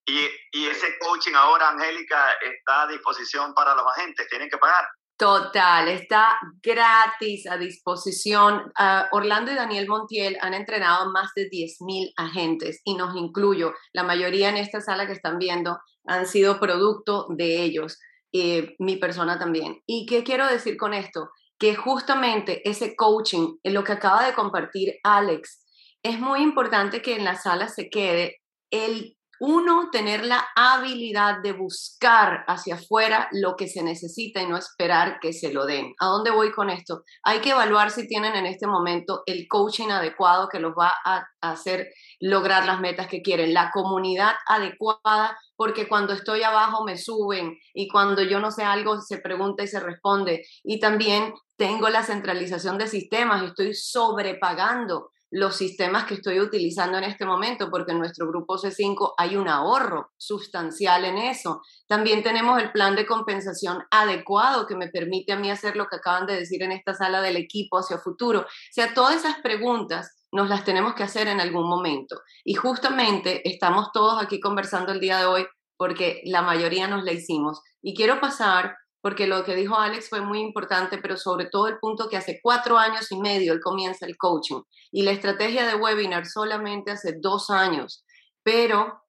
y, y ese coaching ahora, Angélica, está a disposición para los agentes, ¿tienen que pagar? Total, está gratis a disposición. Ah, Orlando y Daniel Montiel han entrenado más de 10.000 agentes y nos incluyo. La mayoría en esta sala que están viendo han sido producto de ellos, eh, mi persona también. ¿Y qué quiero decir con esto? Que justamente ese coaching, en lo que acaba de compartir Alex, es muy importante que en la sala se quede el uno, tener la habilidad de buscar hacia afuera lo que se necesita y no esperar que se lo den. ¿A dónde voy con esto? Hay que evaluar si tienen en este momento el coaching adecuado que los va a hacer lograr las metas que quieren, la comunidad adecuada, porque cuando estoy abajo me suben y cuando yo no sé algo se pregunta y se responde. Y también tengo la centralización de sistemas, estoy sobrepagando los sistemas que estoy utilizando en este momento, porque en nuestro grupo C5 hay un ahorro sustancial en eso. También tenemos el plan de compensación adecuado que me permite a mí hacer lo que acaban de decir en esta sala del equipo hacia futuro. O sea, todas esas preguntas nos las tenemos que hacer en algún momento. Y justamente estamos todos aquí conversando el día de hoy porque la mayoría nos la hicimos. Y quiero pasar porque lo que dijo Alex fue muy importante, pero sobre todo el punto que hace cuatro años y medio él comienza el coaching y la estrategia de webinar solamente hace dos años, pero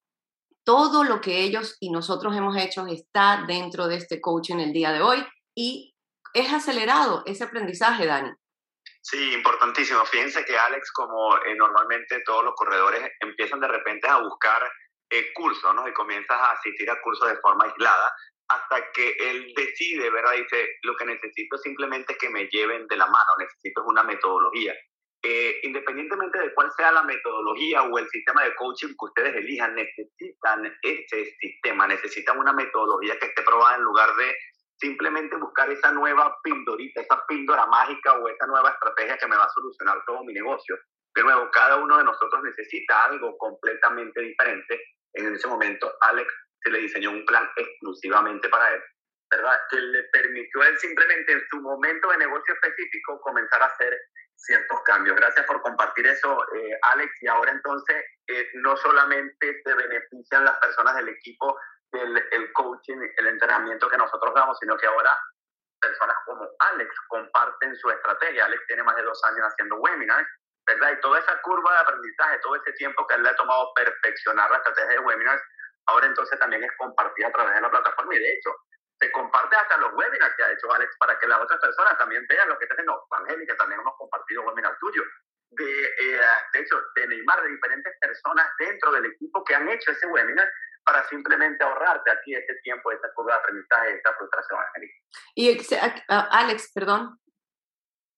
todo lo que ellos y nosotros hemos hecho está dentro de este coaching el día de hoy y es acelerado ese aprendizaje, Dani. Sí, importantísimo. Fíjense que Alex, como eh, normalmente todos los corredores empiezan de repente a buscar eh, cursos, ¿no? Y comienzas a asistir a cursos de forma aislada hasta que él decide, ¿verdad? Dice, lo que necesito simplemente que me lleven de la mano, necesito una metodología. Eh, independientemente de cuál sea la metodología o el sistema de coaching que ustedes elijan, necesitan ese sistema, necesitan una metodología que esté probada en lugar de simplemente buscar esa nueva píldorita, esa píldora mágica o esa nueva estrategia que me va a solucionar todo mi negocio. De nuevo, cada uno de nosotros necesita algo completamente diferente. En ese momento, Alex se le diseñó un plan exclusivamente para él, ¿verdad? Que le permitió a él simplemente en su momento de negocio específico comenzar a hacer ciertos cambios. Gracias por compartir eso, eh, Alex. Y ahora entonces eh, no solamente se benefician las personas del equipo del el coaching, el entrenamiento que nosotros damos, sino que ahora personas como Alex comparten su estrategia. Alex tiene más de dos años haciendo webinars, ¿verdad? Y toda esa curva de aprendizaje, todo ese tiempo que él le ha tomado perfeccionar la estrategia de webinars, ahora entonces también es compartir a través de la plataforma y de hecho se comparte hasta los webinars que ha hecho Alex para que las otras personas también vean lo que está haciendo Angélica, también hemos compartido webinar tuyo, de, eh, de hecho, de Neymar, de diferentes personas dentro del equipo que han hecho ese webinar para simplemente ahorrarte aquí este tiempo, esta curva de aprendizaje, esta frustración, Angélica. Y Alex, perdón,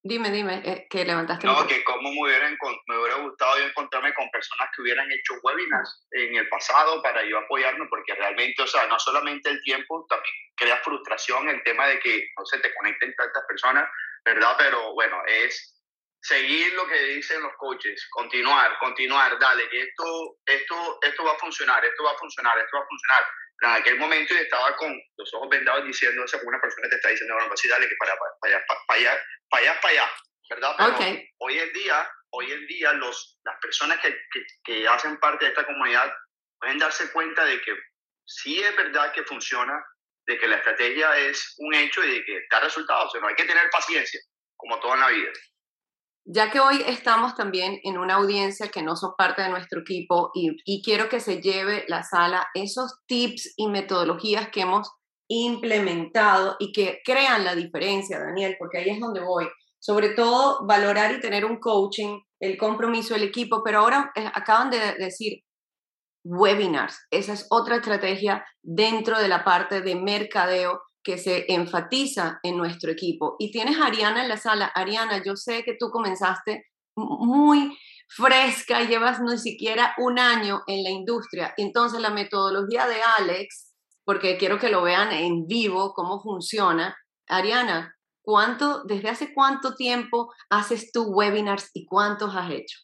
Dime, dime, eh, que levantaste. No, que como me hubiera, me hubiera gustado yo encontrarme con personas que hubieran hecho webinars en el pasado para yo apoyarme, porque realmente, o sea, no solamente el tiempo, también crea frustración el tema de que no se te conecten tantas personas, ¿verdad? Pero bueno, es seguir lo que dicen los coaches, continuar, continuar, dale, que esto, esto, esto va a funcionar, esto va a funcionar, esto va a funcionar. Pero en aquel momento yo estaba con los ojos vendados diciendo, o sea, una persona te está diciendo, bueno, pues sí, dale, que para, para, para, para allá para allá, para allá, ¿verdad? Pero hoy en día, hoy en día los, las personas que, que, hacen parte de esta comunidad pueden darse cuenta de que sí es verdad que funciona, de que la estrategia es un hecho y de que da resultados. O sea, no hay que tener paciencia, como todo en la vida. Ya que hoy estamos también en una audiencia que no son parte de nuestro equipo y, y quiero que se lleve la sala esos tips y metodologías que hemos implementado y que crean la diferencia, Daniel, porque ahí es donde voy. Sobre todo valorar y tener un coaching, el compromiso del equipo, pero ahora eh, acaban de decir webinars. Esa es otra estrategia dentro de la parte de mercadeo que se enfatiza en nuestro equipo. Y tienes a Ariana en la sala. Ariana, yo sé que tú comenzaste muy fresca, llevas ni siquiera un año en la industria. Entonces la metodología de Alex porque quiero que lo vean en vivo, cómo funciona. Ariana, ¿cuánto, desde hace cuánto tiempo haces tú webinars y cuántos has hecho?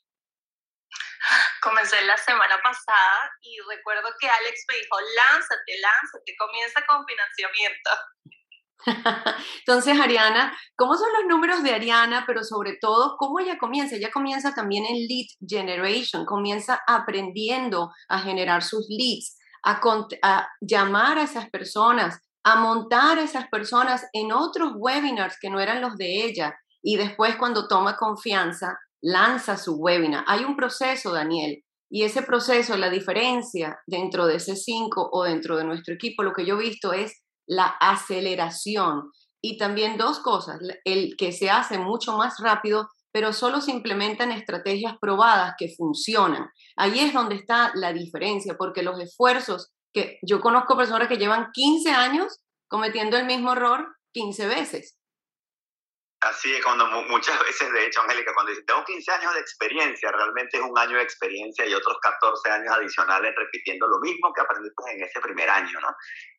Comencé la semana pasada y recuerdo que Alex me dijo, lánzate, lánzate, comienza con financiamiento. Entonces, Ariana, ¿cómo son los números de Ariana? Pero sobre todo, ¿cómo ella comienza? Ella comienza también en lead generation, comienza aprendiendo a generar sus leads a, llamar a esas personas, a montar a esas personas en otros webinars que no eran los de ella. Y después cuando toma confianza, lanza su webinar. Hay un proceso, Daniel, y ese proceso, la diferencia dentro de ese 5 o dentro de nuestro equipo, lo que yo he visto es la aceleración. Y también dos cosas, el que se hace mucho más rápido pero solo se implementan estrategias probadas que funcionan. Ahí es donde está la diferencia, porque los esfuerzos que yo conozco personas que llevan 15 años cometiendo el mismo error 15 veces. Así es, cuando muchas veces, de hecho, Angélica, cuando dicen, tengo 15 años de experiencia, realmente es un año de experiencia y otros 14 años adicionales repitiendo lo mismo que aprendiste en ese primer año, ¿no?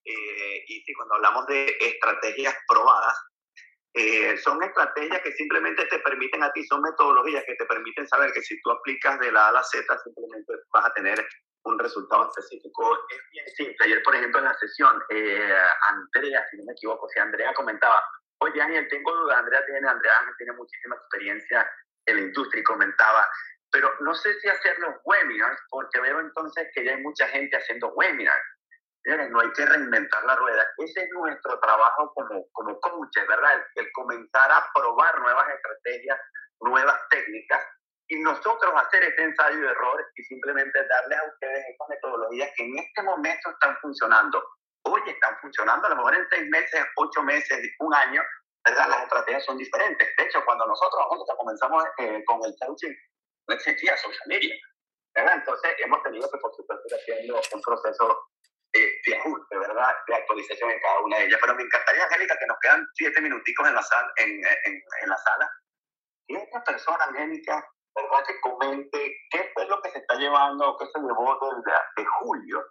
Eh, y si cuando hablamos de estrategias probadas, eh, son estrategias que simplemente te permiten a ti, son metodologías que te permiten saber que si tú aplicas de la A a la Z, simplemente vas a tener un resultado específico. Es bien simple. Ayer, por ejemplo, en la sesión, eh, Andrea, si no me equivoco, si Andrea comentaba, oye, Daniel, tengo duda, Andrea tiene, Andrea tiene muchísima experiencia en la industria y comentaba, pero no sé si hacer los webinars, porque veo entonces que ya hay mucha gente haciendo webinars no hay que reinventar la rueda. Ese es nuestro trabajo como, como coaches, ¿verdad? El, comenzar a probar nuevas estrategias, nuevas técnicas y nosotros hacer ese ensayo de error y simplemente darles a ustedes esas metodologías que en este momento están funcionando. Hoy están funcionando, a lo mejor en seis meses, ocho meses, un año, ¿verdad? Las estrategias son diferentes. De hecho, cuando nosotros, nosotros comenzamos eh, con el coaching, no existía social media. ¿verdad? Entonces hemos tenido que, por supuesto, ir haciendo un proceso de ajuste, ¿verdad? De actualización en cada una de ellas. Pero me encantaría, Angélica, que nos quedan siete minuticos en la sala, en, en, en la sala. Y esta persona, Angélica, ¿verdad? Que comente qué fue lo que se está llevando, qué se llevó desde de julio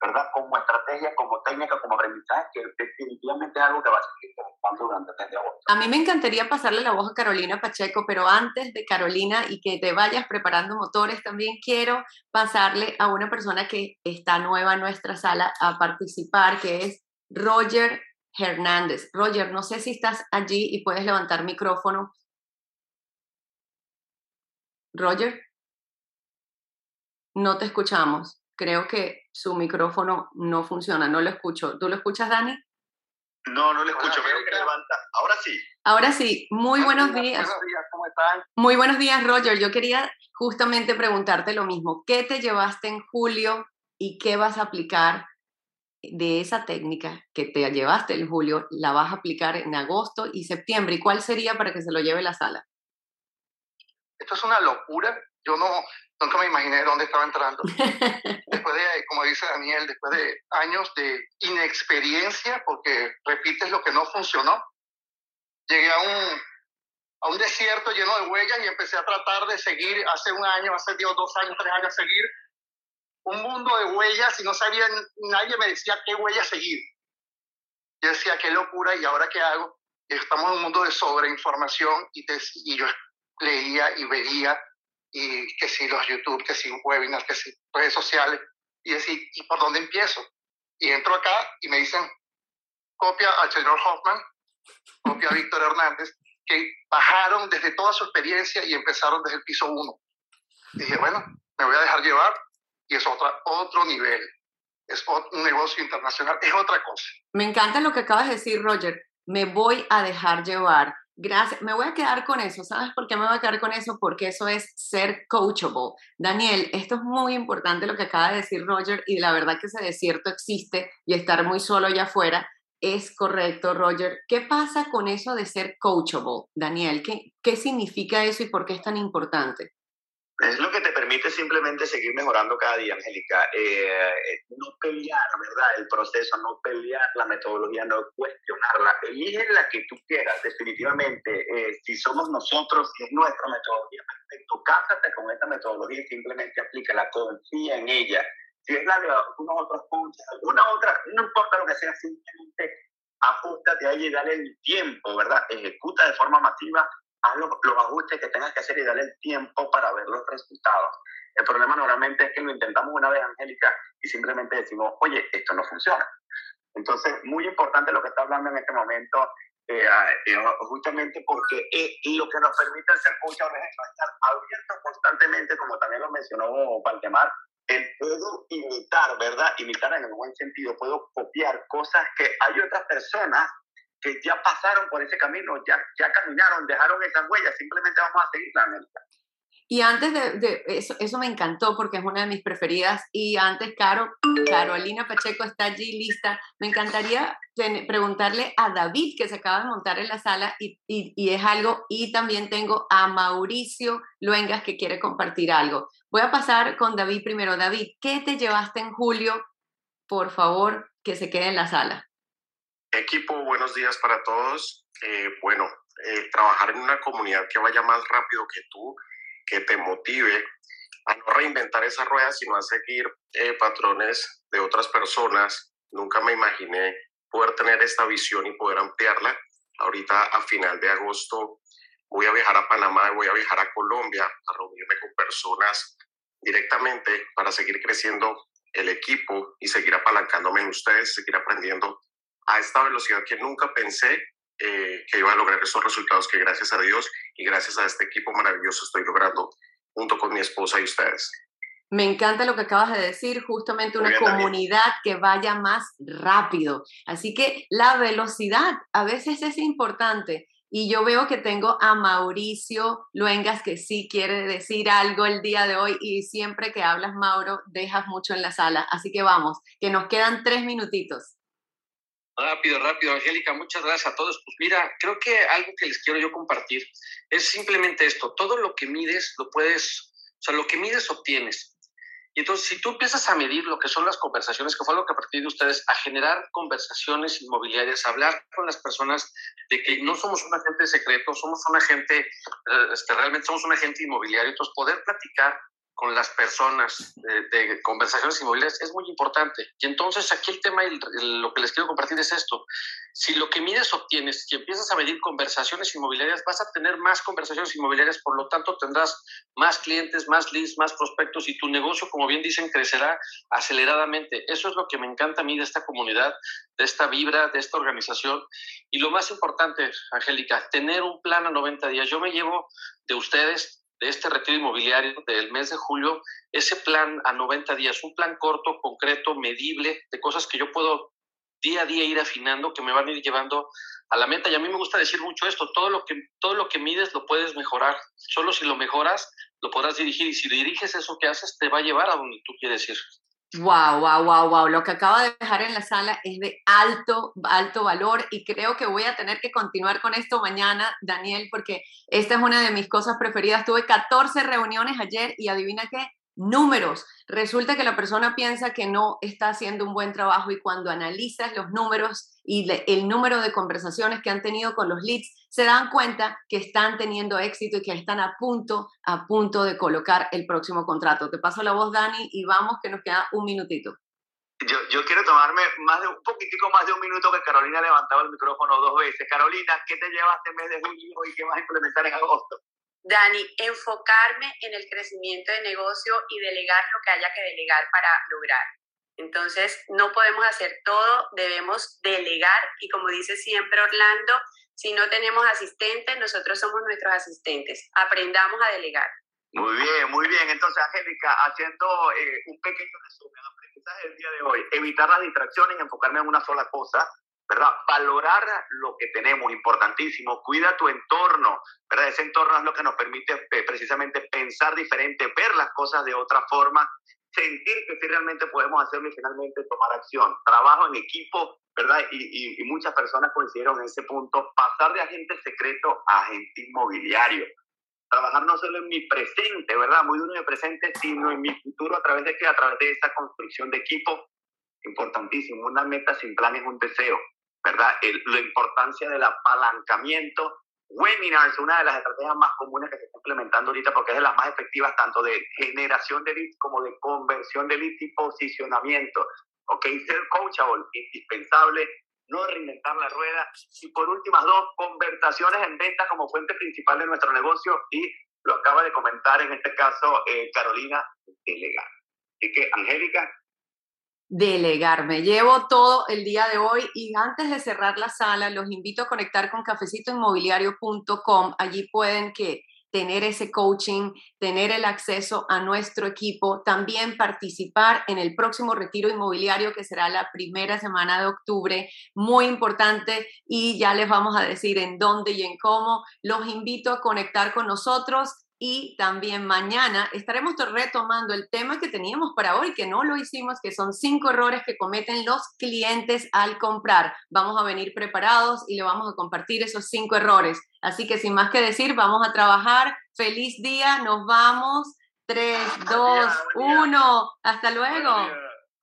¿verdad? Como estrategia, como técnica, como aprendizaje, que definitivamente es algo que va a seguir durante el mes de agosto. A mí me encantaría pasarle la voz a Carolina Pacheco, pero antes de Carolina y que te vayas preparando motores, también quiero pasarle a una persona que está nueva en nuestra sala a participar, que es Roger Hernández. Roger, no sé si estás allí y puedes levantar micrófono. Roger, no te escuchamos creo que su micrófono no funciona, no lo escucho. ¿Tú lo escuchas, Dani? No, no lo escucho, veo que levanta. Ahora sí. Ahora sí, muy buenos días. Buenos días, ¿cómo están? Muy buenos días, Roger. Yo quería justamente preguntarte lo mismo. ¿Qué te llevaste en julio y qué vas a aplicar de esa técnica que te llevaste en julio la vas a aplicar en agosto y septiembre? ¿Y cuál sería para que se lo lleve la sala? Esto es una locura. Yo no, nunca me imaginé dónde estaba entrando. después de, como dice Daniel, después de años de inexperiencia, porque repites lo que no funcionó, llegué a un, a un desierto lleno de huellas y empecé a tratar de seguir hace un año, hace dos años, tres años, seguir un mundo de huellas y no sabía, nadie me decía qué huellas seguir. Yo decía, qué locura, ¿y ahora qué hago? Estamos en un mundo de sobreinformación y, y yo leía y veía, y que si los YouTube, que si webinars, que si redes sociales, y decía, ¿y por dónde empiezo? Y entro acá y me dicen, copia al señor Hoffman, copia a Víctor Hernández, que bajaron desde toda su experiencia y empezaron desde el piso uno. dije, bueno, me voy a dejar llevar y es otra, otro nivel. Es un negocio internacional, es otra cosa. Me encanta lo que acabas de decir, Roger. Me voy a dejar llevar. Gracias. Me voy a quedar con eso. ¿Sabes por qué me voy a quedar con eso? Porque eso es ser coachable. Daniel, esto es muy importante lo que acaba de decir Roger y la verdad que ese desierto existe y estar muy solo allá afuera es correcto, Roger. ¿Qué pasa con eso de ser coachable, Daniel? ¿Qué, ¿Qué significa eso y por qué es tan importante? Es lo que te permite simplemente seguir mejorando cada día, Angélica. Eh, no pelear, ¿verdad? El proceso, no pelear la metodología, no cuestionarla. Elige la que tú quieras, definitivamente. Eh, si somos nosotros, si es nuestra metodología, perfecto. Cásate con esta metodología y simplemente aplícala, confía en ella si es la de unos otros puntos, alguna otra, no importa lo que sea, simplemente ajustate y dale el tiempo, ¿verdad? Ejecuta de forma masiva, haz los, ajustes que tengas que hacer y dale el tiempo para ver los resultados. El problema normalmente es que lo intentamos una vez, Angélica, y simplemente decimos, oye, esto no funciona. Entonces, muy importante lo que está hablando en este momento, eh, eh, justamente porque eh, lo que nos permite ser coach es estar abiertos constantemente, como también lo mencionó Valdemar, puedo imitar, ¿verdad? Imitar en el buen sentido, puedo copiar cosas que hay otras personas que ya pasaron por ese camino, ya, ya caminaron, dejaron esas huellas, simplemente vamos a seguir la. Y antes de, eso, eso me encantó porque es una de mis preferidas. Y antes, Caro, Carolina Pacheco está allí lista. Me encantaría preguntarle a David, que se acaba de montar en la sala, y, y, es algo. Y también tengo a Mauricio Luengas, que quiere compartir algo. Voy a pasar con David primero. David, ¿qué te llevaste en julio? Por favor, que se quede en la sala. Equipo, buenos días para todos. Eh, bueno, eh, trabajar en una comunidad que vaya más rápido que tú que te motive a no reinventar esa rueda, sino a seguir eh, patrones de otras personas. Nunca me imaginé poder tener esta visión y poder ampliarla. Ahorita a final de agosto voy a viajar a Panamá y voy a viajar a Colombia a reunirme con personas directamente para seguir creciendo el equipo y seguir apalancándome en ustedes, seguir aprendiendo a esta velocidad que nunca pensé eh, que iba a lograr esos resultados que gracias a Dios y gracias a este equipo maravilloso estoy logrando junto con mi esposa y ustedes. Me encanta lo que acabas de decir, justamente una comunidad que vaya más rápido. Así que la velocidad a veces es importante. Y yo veo que tengo a Mauricio Luengas que sí quiere decir algo el día de hoy y siempre que hablas, Mauro, dejas mucho en la sala. Así que vamos, que nos quedan tres minutitos. Rápido, rápido, Angélica, muchas gracias a todos. Pues mira, creo que algo que les quiero yo compartir es simplemente esto, todo lo que mides lo puedes, o sea, lo que mides obtienes. Y entonces, si tú empiezas a medir lo que son las conversaciones, que fue lo que a partir de ustedes, a generar conversaciones inmobiliarias, a hablar con las personas de que no somos un agente secreto, somos un agente, eh, este, realmente somos un agente inmobiliario, entonces poder platicar con las personas de, conversaciones inmobiliarias es muy importante. Y entonces aquí el tema y lo que les quiero compartir es esto. Si lo que mides obtienes, si empiezas a medir conversaciones inmobiliarias, vas a tener más conversaciones inmobiliarias, por lo tanto tendrás más clientes, más leads, más prospectos y tu negocio, como bien dicen, crecerá aceleradamente. Eso es lo que me encanta a mí de esta comunidad, de esta vibra, de esta organización. Y lo más importante, Angélica, tener un plan a 90 días. Yo me llevo de ustedes de este retiro inmobiliario del mes de julio, ese plan a 90 días, un plan corto, concreto, medible, de cosas que yo puedo día a día ir afinando, que me van a ir llevando a la meta. Y a mí me gusta decir mucho esto, todo lo que, todo lo que mides lo puedes mejorar. Solo si lo mejoras, lo podrás dirigir. Y si diriges eso que haces, te va a llevar a donde tú quieres ir. Wow, wow, wow, wow. Lo que acaba de dejar en la sala es de alto, alto valor y creo que voy a tener que continuar con esto mañana, Daniel, porque esta es una de mis cosas preferidas. Tuve 14 reuniones ayer y adivina qué, números. Resulta que la persona piensa que no está haciendo un buen trabajo y cuando analizas los números y el número de conversaciones que han tenido con los leads, se dan cuenta que están teniendo éxito y que están a punto, a punto de colocar el próximo contrato. Te paso la voz, Dani, y vamos que nos queda un minutito. Yo, yo quiero tomarme más de un poquitico más de un minuto que Carolina levantaba el micrófono dos veces. Carolina, ¿qué te lleva este mes de julio y qué vas a implementar en agosto? Dani, enfocarme en el crecimiento de negocio y delegar lo que haya que delegar para lograr. Entonces, no podemos hacer todo, debemos delegar y como dice siempre Orlando, si no tenemos asistentes, nosotros somos nuestros asistentes. Aprendamos a delegar. Muy bien, muy bien. Entonces, Angélica, haciendo eh, un pequeño resumen, aprendizaje del día de hoy, evitar las distracciones y enfocarme en una sola cosa, ¿verdad? Valorar lo que tenemos, importantísimo. Cuida tu entorno, ¿verdad? Ese entorno es lo que nos permite eh, precisamente pensar diferente, ver las cosas de otra forma, sentir que sí realmente podemos hacerlo y finalmente tomar acción. Trabajo en equipo, ¿verdad? Y, y muchas personas coincidieron en ese punto. Pasar de agente secreto a agente inmobiliario. Trabajar no solo en mi presente, ¿verdad? Muy duro en mi presente, sino en mi futuro a través de qué? A través de esa construcción de equipo importantísimo. Una meta sin plan es un deseo. ¿Verdad? la importancia del apalancamiento. Webinars, una de las estrategias más comunes que se está implementando ahorita porque es de las más efectivas tanto de generación de leads como de conversión de leads y posicionamiento. Ok, ser coachable, indispensable, no reinventar la rueda. Y por últimas dos, conversaciones en venta como fuente principal de nuestro negocio y lo acaba de comentar en este caso eh, Carolina, delegar. Así que, Angélica, delegar. Me llevo todo el día de hoy y antes de cerrar la sala, los invito a conectar con cafecitoinmobiliario.com. Allí pueden que tener ese coaching, tener el acceso a nuestro equipo, también participar en el próximo retiro inmobiliario que será la primera semana de octubre, muy importante y ya les vamos a decir en dónde y en cómo. Los invito a conectar con nosotros y también mañana estaremos retomando el tema que teníamos para hoy, que no lo hicimos, que son cinco errores que cometen los clientes al comprar. Vamos a venir preparados y le vamos a compartir esos cinco errores. Así que sin más que decir, vamos a trabajar. Feliz día, nos vamos. Tres, dos, uno. Hasta luego.